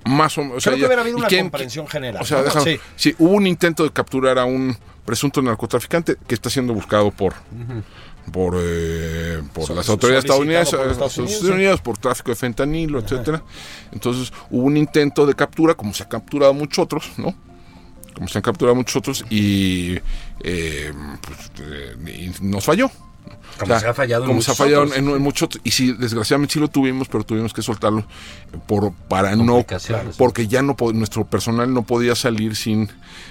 más o menos. o sea, Creo que hubiera habido ¿y una quién- comprensión general. o sea, ¿no? déjame- Sí. sí, hubo un intento de capturar a un presunto narcotraficante que está siendo buscado por por, eh, por So- las autoridades estadounidenses, por eh, Estados Estados Unidos, por tráfico de fentanilo, etcétera. Entonces hubo un intento de captura, como se han capturado muchos otros, ¿no? Como se han capturado muchos otros y, eh, pues, eh, y nos falló. Como se ha fallado en como se ha fallado otros. en, en muchos y sí desgraciadamente sí lo tuvimos pero tuvimos que soltarlo por para no porque ya no nuestro personal no podía salir sin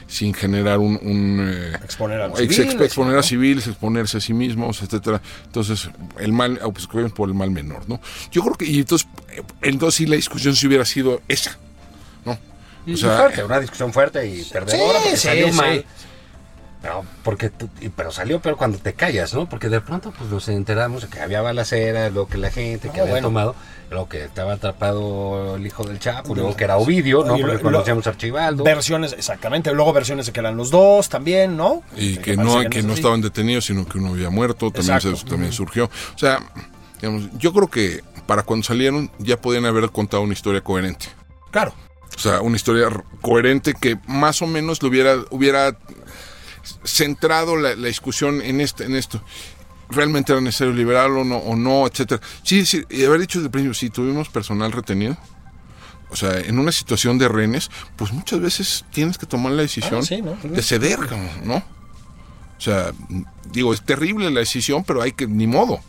sin generar un, un, eh, Exponer a los ex- civiles, exponer ¿no? a civiles exponerse a sí mismos etcétera entonces el mal ah, pues, por el mal menor no yo creo que y entonces eh, entonces sí la discusión si hubiera sido esa no o sea, fuerte, una discusión fuerte y perdedora sí, salió sí. mal. Pero, porque tú- pero salió pero cuando te callas, ¿no? Porque de pronto pues nos enteramos de que había balacera, luego que la gente que Ah, había bueno. tomado, luego que estaba atrapado el hijo del Chapo, luego que era Ovidio, ¿no? Y Porque lo- conocíamos a Archibaldo. Versiones, exactamente. Luego versiones de que eran los dos también, ¿no? y que parece no es que no estaban detenidos sino que uno había muerto también se- también surgió o sea digamos, yo creo que para cuando salieron ya podían haber contado una historia coherente Claro. O sea una historia coherente que más o menos lo hubiera hubiera centrado la, la discusión en este en esto realmente era necesario liberarlo o no, o no etcétera sí, sí y haber dicho desde el principio si tuvimos personal retenido o sea, en una situación de rehenes, pues muchas veces tienes que tomar la decisión Ah, sí, ¿no? de ceder, ¿no? O sea, digo, es terrible la decisión, pero hay que, ni modo,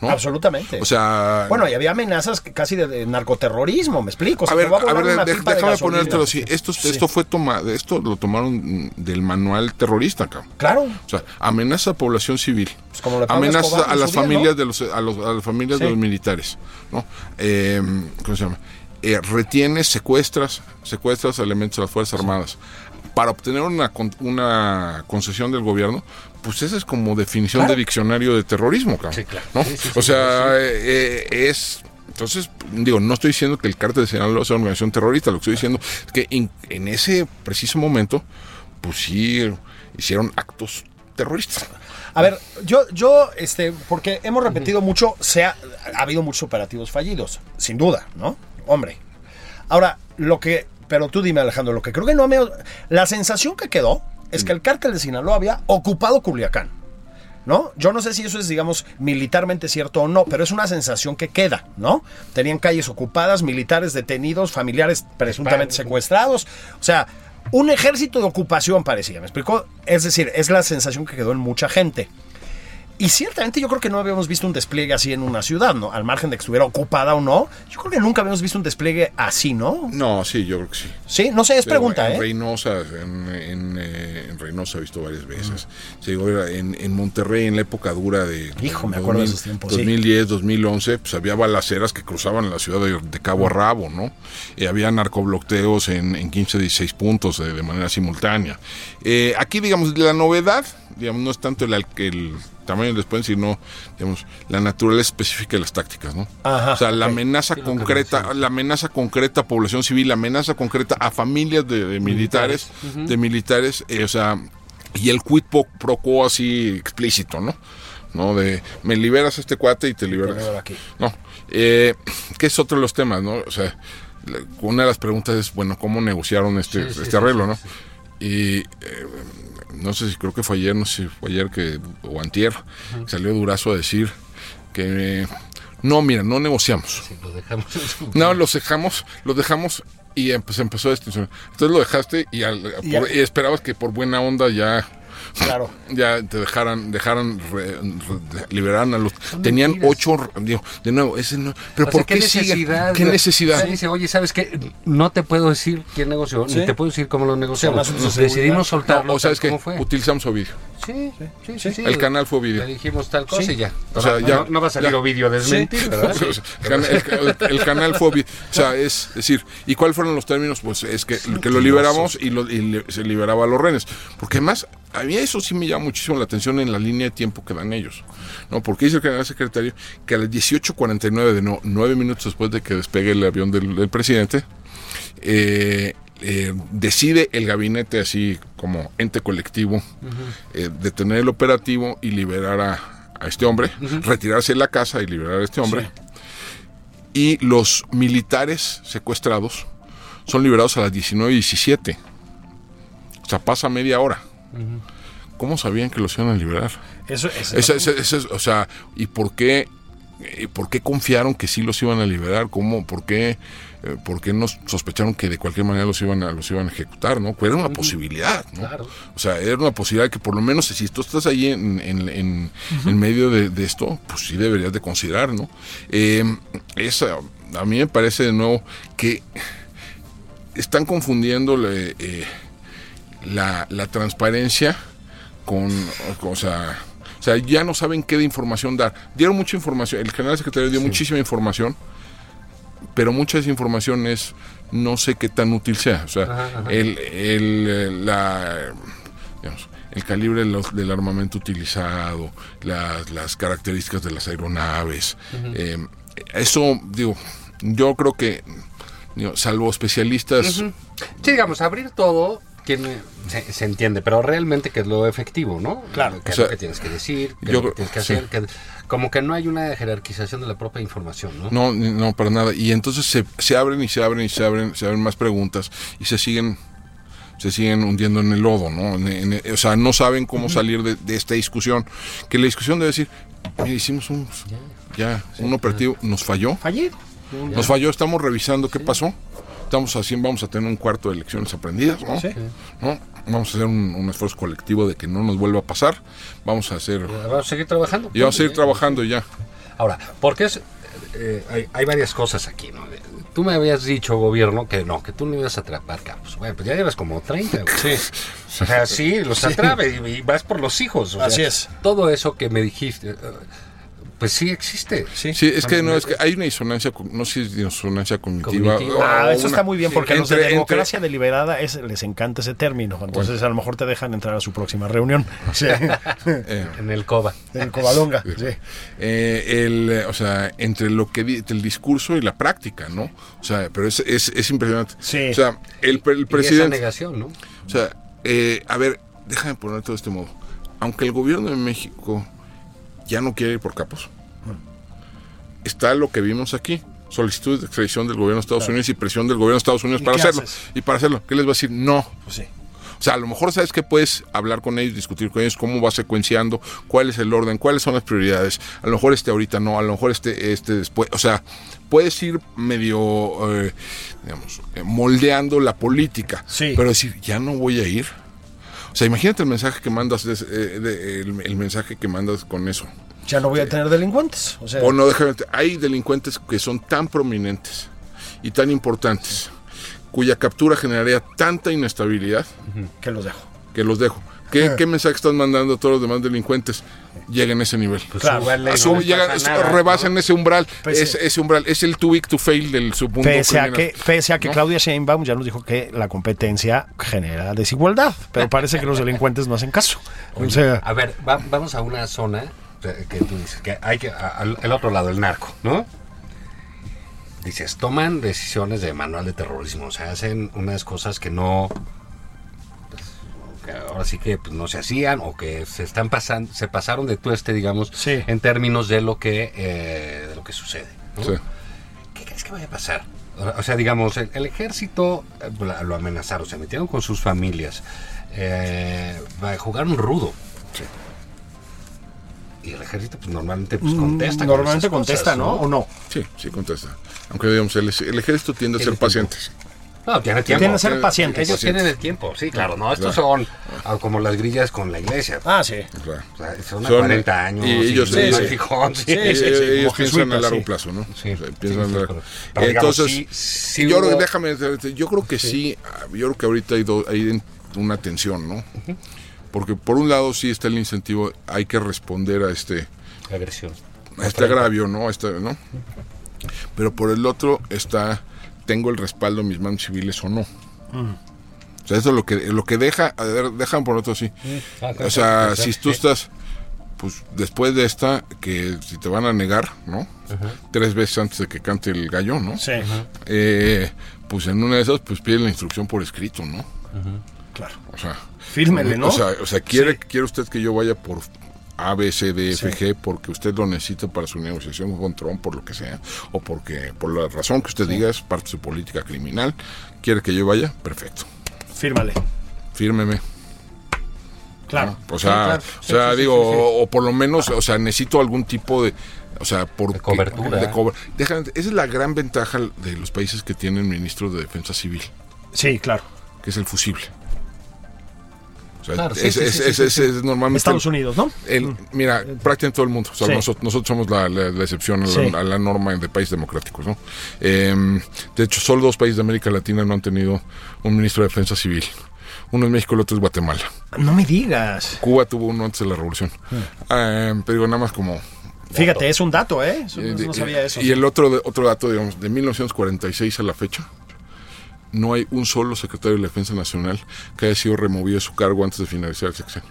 ¿no? Absolutamente. O sea, bueno, y había amenazas casi de, de narcoterrorismo, me explico. O sea, a ver, va a de- de déjame gasolina. ponértelo así. Esto, Sí. esto fue tomado, esto lo tomaron del manual terrorista, cabrón. Claro. O sea, amenaza a población civil. Pues como amenaza a las día, familias ¿no? de los a, los- a las familias Sí. de los militares, ¿no? Eh, ¿Cómo se llama? Eh, retienes, secuestras, secuestras elementos de las fuerzas armadas para obtener una una concesión del gobierno. Pues esa es como definición Claro. de diccionario de terrorismo, cabrón. Sí, claro. ¿no? Sí, sí, sí, o sea, eh, eh, es entonces, digo, no estoy diciendo que el cártel de Sinaloa sea una organización terrorista, lo que estoy diciendo es que en, en ese preciso momento, pues sí, hicieron actos terroristas. A ver, yo, yo, este, porque hemos repetido mucho, se ha, ha habido muchos operativos fallidos, sin duda, ¿no? Hombre. Ahora, lo que, pero tú dime, Alejandro, lo que creo que no me. La sensación que quedó es que el cártel de Sinaloa había ocupado Culiacán. ¿No? Yo no sé si eso es, digamos, militarmente cierto o no, pero es una sensación que queda, ¿no? Tenían calles ocupadas, militares detenidos, familiares presuntamente secuestrados. O sea, un ejército de ocupación parecía, ¿me explicó? Es decir, es la sensación que quedó en mucha gente. Y ciertamente yo creo que no habíamos visto un despliegue así en una ciudad, ¿no? Al margen de que estuviera ocupada o no. Yo creo que nunca habíamos visto un despliegue así, ¿no? No, sí, yo creo que sí. Sí, no sé, es Pero pregunta, en ¿eh? Reynosa, en, en, eh, en Reynosa he visto varias veces. Digo, era en, en Monterrey, en la época dura de Hijo, me acuerdo de esos tiempos, sí. 2010, 2011, pues había balaceras que cruzaban la ciudad de, de Cabo a Rabo, ¿no? Y había narcobloqueos en, en 15, 16 puntos de, de manera simultánea. Eh, aquí, digamos, la novedad, digamos, no es tanto el, el tamaño del después, sino, digamos, la naturaleza específica de las tácticas, ¿no? Ajá, o sea, la amenaza Sí, concreta, la amenaza concreta a población civil, la amenaza concreta a familias de, de militares, de militares, eh, o sea, y el quid pro, pro quo así explícito, ¿no? ¿No? De me liberas a este cuate y te liberas. aquí. No, eh, que es otro de los temas, ¿no? O sea, una de las preguntas es, bueno, ¿cómo negociaron este, Sí, este arreglo, no? Y eh, no sé si creo que fue ayer, no sé si fue ayer que, o antier, salió Durazo a decir que no, mira, no negociamos. Sí, lo dejamos No, los dejamos, los dejamos y pues empezó a extinción. Entonces lo dejaste y, al- Y por- al- y esperabas que por buena onda ya Claro. Ya te dejaran, dejaran, re- re- liberaran a los... Tenían mentiras. ocho, digo, de nuevo, ese no... Pero O sea, ¿por qué, siguen? ¿Qué necesidad? O sea, dice, oye, ¿sabes qué? No te puedo decir quién negoció, Sí. ni te puedo decir cómo lo negociamos. Decidimos soltarlo. No, o sabes que utilizamos Ovidio. Sí, sí, sí, sí. El canal fue Ovidio. Le dijimos tal cosa Sí. y ya. O sea, no, ya- no, no va a salir ya. Ovidio desmentir, ¿verdad? (laughs) El, can- el- el canal fue Ovidio. O sea, es decir, ¿y cuáles fueron los términos? Pues es que, que lo liberamos y, lo- y le- se liberaba a los renes. Porque además, a mí eso sí me llama muchísimo la atención en la línea de tiempo que dan ellos. ¿no? Porque dice el general secretario que a las 18.49, de no, nueve minutos después de que despegue el avión del, del presidente, eh, eh, decide el gabinete así como ente colectivo eh, detener el operativo y liberar a, a este hombre, retirarse de la casa y liberar a este hombre. Y los militares secuestrados son liberados a las 19.17. O sea, pasa media hora. ¿Cómo sabían que los iban a liberar? Eso, eso- Esa- esa- esa es- o sea, ¿y por qué, eh, por qué confiaron que sí los iban a liberar? ¿Cómo? ¿Por qué, eh, por qué no sospecharon que de cualquier manera los iban a, los iban a ejecutar? ¿no? Pues era una posibilidad, ¿no? Claro. O sea, era una posibilidad que por lo menos si tú estás ahí en, en- en- en medio de, de esto, pues sí deberías de considerar, ¿no? Eh, esa, a mí me parece de nuevo que están confundiendo eh, la, la transparencia con, o sea, o sea, ya no saben qué de información dar. Dieron mucha información, el general secretario dio muchísima información, pero mucha de esa información es, no sé qué tan útil sea. O sea, Ajá, ajá. el, el, la, digamos, el calibre del armamento utilizado, las, las características de las aeronaves, eh, eso, digo, yo creo que, digo, salvo especialistas, Sí, digamos, abrir todo tiene, se, se entiende, pero realmente que es lo efectivo, ¿no? Claro. Que O es lo que tienes que decir, que yo es lo que tienes que sí. hacer, que como que no hay una jerarquización de la propia información, ¿no? No, no, para nada. Y entonces se, se abren y se abren y se abren, se abren más preguntas y se siguen se siguen hundiendo en el lodo, ¿no? En- en- o sea, no saben cómo salir de, de esta discusión. Que la discusión debe decir, mira, hicimos un, ya, un operativo, nos falló, fallido. nos falló, estamos revisando qué pasó. Estamos haciendo, vamos a tener un cuarto de elecciones aprendidas, ¿no? Sí. ¿No? Vamos a hacer un, un esfuerzo colectivo de que no nos vuelva a pasar. Vamos a hacer, Vamos a seguir trabajando. y vamos a seguir trabajando y ya. Ahora, porque es, eh, hay, hay varias cosas aquí, ¿no? Tú me habías dicho, gobierno, que no, que tú no ibas a atrapar cabos. Bueno, pues ya llevas como 30. güey. O sea, sí, los atrapes y, y vas por los hijos. o sea, Así es. Todo eso que me dijiste, eh, pues sí existe. Sí. Sí, es que no, es que hay una disonancia, no sé si es disonancia cognitiva. Ah, eso una- está muy bien porque a los de entre- democracia deliberada es, les encanta ese término. Entonces a lo mejor te dejan entrar a su próxima reunión. Sí. (laughs) eh, En el COBA. (laughs) En Covadonga. Sí. eh, el, o sea, entre lo que di- el discurso y la práctica, ¿no? O sea, pero es, es, es impresionante. Sí. O sea, el, pre- el Y esa presidente, negación, ¿no? o sea, eh, a ver, déjame poner todo de este modo. Aunque el gobierno de México ya no quiere ir por capos, está lo que vimos aquí. Solicitudes de extradición del gobierno de Estados Unidos y presión del gobierno de Estados Unidos ¿Y para hacerlo. haces? Y para hacerlo, ¿qué les va a decir? No, Pues sí. O sea, a lo mejor sabes que puedes hablar con ellos, discutir con ellos, cómo va secuenciando, cuál es el orden, cuáles son las prioridades. A lo mejor este ahorita no, a lo mejor este, este después. O sea, puedes ir medio, eh, digamos, eh, moldeando la política. Sí. Pero decir, ya no voy a ir. O sea, imagínate el mensaje que mandas, eh, de- el, el mensaje que mandas con eso. Ya no voy a tener delincuentes. O sea, O no, déjame, hay delincuentes que son tan prominentes y tan importantes, cuya captura generaría tanta inestabilidad que los dejo. que los dejo. ¿Qué, qué mensaje están mandando a todos los demás delincuentes? Lleguen a ese nivel. Pues Claro. no llegan- ese umbral. Pues ese, sí. ese umbral. Es el too big to fail del submundo Pese a, criminal. que, pese a que ¿No? Claudia Sheinbaum ya nos dijo que la competencia genera desigualdad, pero parece que los delincuentes no hacen caso. O sea, A ver, va- vamos a una zona que tú dices, que hay que, a- al el otro lado, el narco, ¿no? Dices, toman decisiones de manual de terrorismo, o sea, hacen unas cosas que no, ahora sí que pues, no se hacían o que se están pasando, se pasaron de tueste, digamos, Sí. en términos de lo que, eh, de lo que sucede. ¿no? Sí. ¿Qué crees que vaya a pasar? O sea, digamos, el, el ejército eh, lo amenazaron, se metieron con sus familias, eh, va a jugar un rudo. Y el ejército, pues normalmente pues, contesta. Mm, normalmente esas contesta, cosas, ¿no? ¿O no? Sí, sí contesta. Aunque digamos, el, el ejército tiende a ser pacientes. No, tiene tiempo. Tienen que ser pacientes. Ellos Pacientes. tienen el tiempo, sí, claro, no, estos son ah, como las grillas con la iglesia. Ah, sí. Claro. O sea, son Son- 40 años. y ellos- sí, sí. fijón, sí. Sí, sí, Eh, sí, ellos piensan a largo sí. plazo, ¿no? Sí, O sea, sí, piensan sí, a largo- pero- pero digamos, Entonces, sí- sí yo creo, hubo- déjame, decirte, yo creo que sí, yo creo que ahorita hay, do- hay una tensión, ¿no? Porque por un lado sí está el incentivo, hay que responder a este, Agresión. a este agravio, ¿no? A este, ¿no? Pero por el otro está, tengo el respaldo de mis manos civiles o no. O sea, eso es lo que, lo que deja, a ver, dejan por otro sí. Ah, O sea, claro, si tú estás, pues después de esta, que si te van a negar, ¿no? Tres veces antes de que cante el gallo, ¿no? Sí, Eh, pues en una de esas, pues pide la instrucción por escrito, ¿no? claro. O sea, Fírmele, ¿no? o sea, o sea quiere, Sí. quiere usted que yo vaya por A, B, C, D, F, G, porque usted lo necesita para su negociación con Trump, por lo que sea, o porque, por la razón que usted diga, es parte de su política criminal, quiere que yo vaya, perfecto, Fírmale. fírmeme. Claro. O sea, Sí, claro. o sea sí, sí, digo, sí, sí. O, o por lo menos, o sea, necesito algún tipo de, o sea, por De cobertura. de Deja- esa es la gran ventaja de los países que tienen ministros de defensa civil, Sí, claro. que es el fusible. Claro, es, sí, es- sí, es- sí, es- es normalmente Estados Unidos, ¿no? el- mira, prácticamente todo el mundo. O sea, nosotros, nosotros somos la, la- la excepción a la, Sí. a la norma de países democráticos. ¿no? Eh, de hecho, solo dos países de América Latina no han tenido un ministro de defensa civil. Uno es México, el otro es Guatemala. No me digas. Cuba tuvo uno antes de la revolución. Eh, pero digo, nada más como... Fíjate, es un dato, ¿eh? No sabía eso. Y el otro, otro dato, digamos, de 1946 a la fecha, no hay un solo secretario de la Defensa Nacional que haya sido removido de su cargo antes de finalizar el sexenio.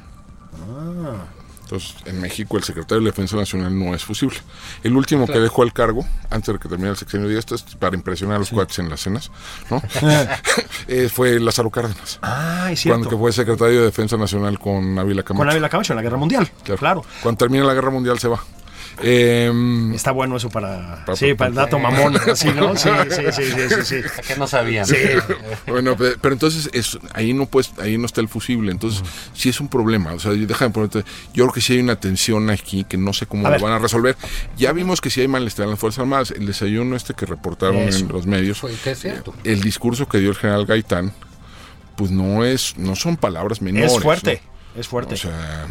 Ah. Entonces, en México el secretario de la Defensa Nacional no es fusible. El último que dejó el cargo, antes de que terminara el sexenio, digo, esto es para impresionar a los cuates en las cenas, ¿no? (laughs) (laughs) Eh, fue Lázaro Cárdenas. Ah, es Cuando que fue secretario de Defensa Nacional con Ávila Camacho. Con Ávila Camacho en la Guerra Mundial. Claro. Cuando termina la Guerra Mundial se va. Eh, Está bueno eso para... Pa- sí, pa- para el dato mamón. Así, ¿no? (laughs) Sí, sí, sí, sí, sí, sí. Que no sabían. Sí. Bueno, pe- pero entonces es, ahí no pues, ahí no está el fusible, entonces sí es un problema. O sea, déjame ponerte, yo creo que sí hay una tensión aquí que no sé cómo A lo ver. van a resolver. Ya vimos que sí hay malestar en las Fuerzas Armadas. El desayuno este que reportaron Eso. en los medios, Fue es cierto. el discurso que dio el general Gaitán, pues no es, no son palabras menores. Es fuerte, ¿no? es fuerte. O sea,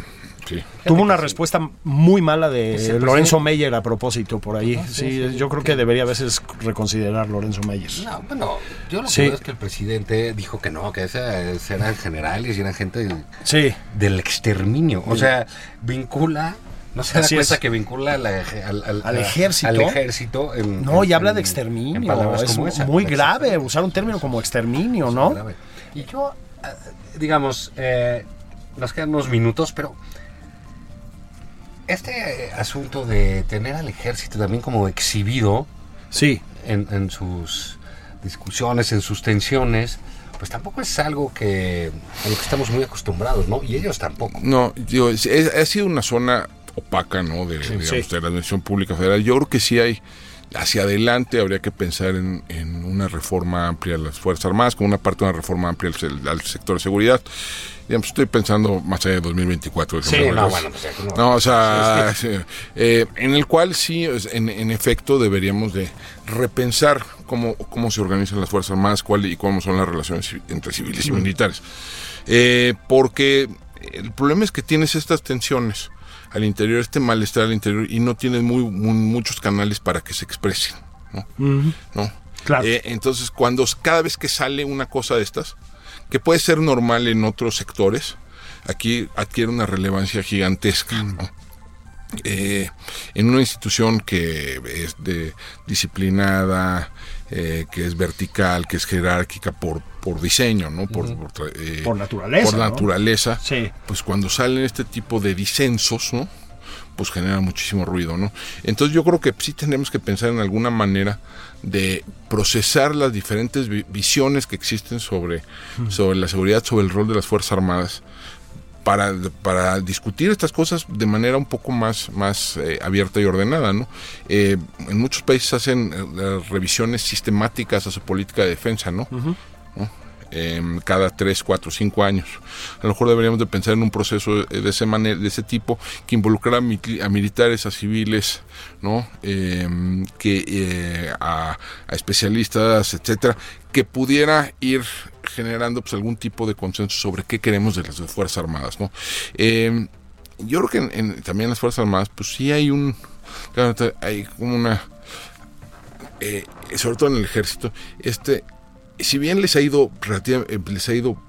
sí. Tuvo una respuesta muy mala de Lorenzo Meyer a propósito por ahí. Sí, yo creo que debería a veces reconsiderar Lorenzo Meyer. No, bueno, yo lo Sí. que veo es que el presidente dijo que no, que ese- eran generales y eran gente del, Sí, del exterminio. O sea, vincula. No se da Así cuenta es. que vincula al, al, al- ejército. al ejército en- no, y en- habla de exterminio. Es como esa. muy grave usar un término como exterminio, ¿no? grave. Y yo, eh, digamos, eh, nos quedan unos minutos, pero este asunto de tener al ejército también como exhibido Sí, en, en sus discusiones, en sus tensiones, pues tampoco es algo que a lo que estamos muy acostumbrados, ¿no? Y ellos tampoco. No, digo, es- es- ha sido una zona opaca, ¿no? De, digamos, Sí. de la administración pública federal. Yo creo que sí hay, hacia adelante habría que pensar en, en una reforma amplia de las Fuerzas Armadas, como una parte de una reforma amplia al, se- al sector de seguridad. Digamos, estoy pensando más allá de 2024. Sí, no, ¿no? bueno, pues, no. No, o sea, sí, eh, en el cual sí, en, en efecto, deberíamos de repensar cómo, cómo se organizan las Fuerzas Armadas cuál, y cómo son las relaciones ci- entre civiles y militares. Eh, porque el problema es que tienes estas tensiones al interior, este malestar al interior, y no tienes muy, muy- muchos canales para que se expresen. ¿no? ¿No? Claro. Eh, entonces, cuando cada vez que sale una cosa de estas, que puede ser normal en otros sectores, aquí adquiere una relevancia gigantesca. ¿no? Eh, en una institución que es de disciplinada, eh, que es vertical, que es jerárquica por, por diseño, ¿no? Por, eh, Por naturaleza, Por ¿no? naturaleza. Sí. Pues cuando salen este tipo de disensos, ¿no? Pues genera muchísimo ruido, ¿no? Entonces yo creo que sí tenemos que pensar en alguna manera de procesar las diferentes vi- visiones que existen sobre, sobre la seguridad, sobre el rol de las Fuerzas Armadas, para, para discutir estas cosas de manera un poco más, más eh, abierta y ordenada. ¿no? Eh, en muchos países hacen eh, revisiones sistemáticas a su política de defensa. ¿no? Em, cada 3, 4, 5 años. A lo mejor deberíamos de pensar en un proceso de ese, manera, de ese tipo que involucrara a, mi- a militares, a civiles, ¿no? Em, que eh, a, especialistas, etcétera, que pudiera ir generando pues algún tipo de consenso sobre qué queremos de las Fuerzas Armadas, ¿no? Em, yo creo que en- en- también las Fuerzas Armadas, pues sí hay un, hay como una, eh, sobre todo en el ejército, este, si bien les ha ido, eh, les ha ido,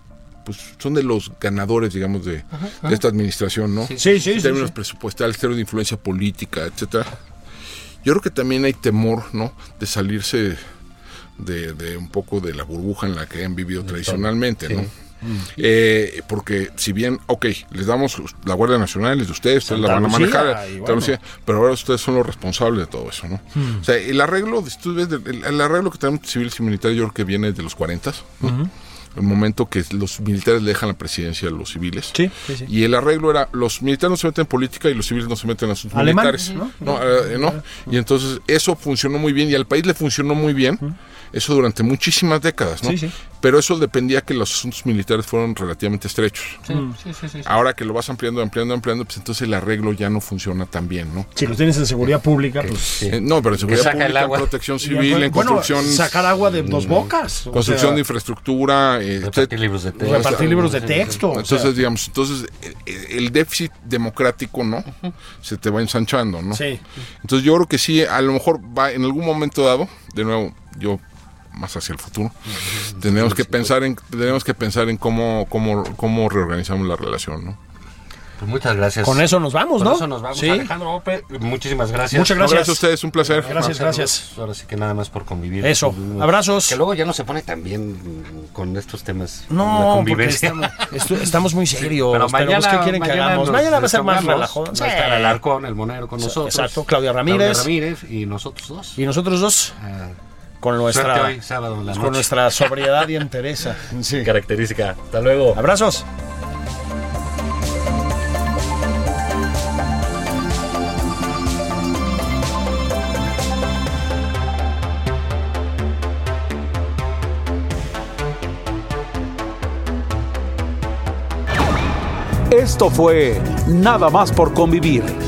pues son de los ganadores, digamos, de, de esta administración, ¿no? Sí, sí, sí, En términos sí. presupuestales, en términos de influencia política, etcétera. Yo creo que también hay temor, ¿no? De salirse de, de un poco de la burbuja en la que han vivido tradicionalmente, ¿no? Eh, porque si bien, ok, les damos la Guardia Nacional, es de ustedes, ustedes la van a manejar, bueno. Pero ahora ustedes son los responsables de todo eso, ¿no? O sea, el arreglo, el, el arreglo que tenemos civiles y militares, yo creo que viene de los 40, ¿no? El momento que los militares le dejan la presidencia a los civiles. Sí, sí, sí. Y el arreglo era, los militares no se meten en política y los civiles no se meten en asuntos Alemán, militares. ¿no? No, eh, no. Y entonces eso funcionó muy bien y al país le funcionó muy bien. Eso durante muchísimas décadas, ¿no? Sí, sí. Pero eso dependía que los asuntos militares fueron relativamente estrechos. Sí, sí, sí, sí. Ahora que lo vas ampliando, ampliando, ampliando, pues entonces el arreglo ya no funciona tan bien, ¿no? Si los tienes en seguridad pública, pues. Eh, no, pero en seguridad saca el pública, en agua. protección civil, en construcción, sacar agua de dos bocas. o construcción sea, de infraestructura, eh, Repartir libros de texto. repartir libros de texto. o sea, Entonces, digamos, entonces el déficit democrático, ¿no? Se te va ensanchando, ¿no? Sí. Entonces yo creo que sí, a lo mejor va en algún momento dado, de nuevo, yo más hacia el futuro, tenemos que pensar en, tenemos que pensar en cómo, cómo, cómo reorganizamos la relación, ¿no? Pues muchas gracias. Con eso nos vamos, Con ¿no? eso nos vamos. Sí. Alejandro Ope, muchas gracias. Muchas No, gracias. gracias a ustedes, un placer. Gracias, gracias. Ahora sí que nada más por convivir. Eso. Abrazos. Que luego ya no se pone tan bien con estos temas. No, porque convivencia. estamos, muy serios. Pero Pero, mañana, pues, ¿qué quieren que hagamos? nos Mañana va a ser más relajo. Va a estar Alarcón, el monero con nosotros. Exacto, Claudia Ramírez. Claudia Ramírez y nosotros dos. Y nosotros dos, Ah, con nuestra, suerte hoy, sábado en la con nuestra sobriedad y entereza. (laughs) Sí. característica. Hasta luego. Abrazos. Esto fue Nada más por convivir.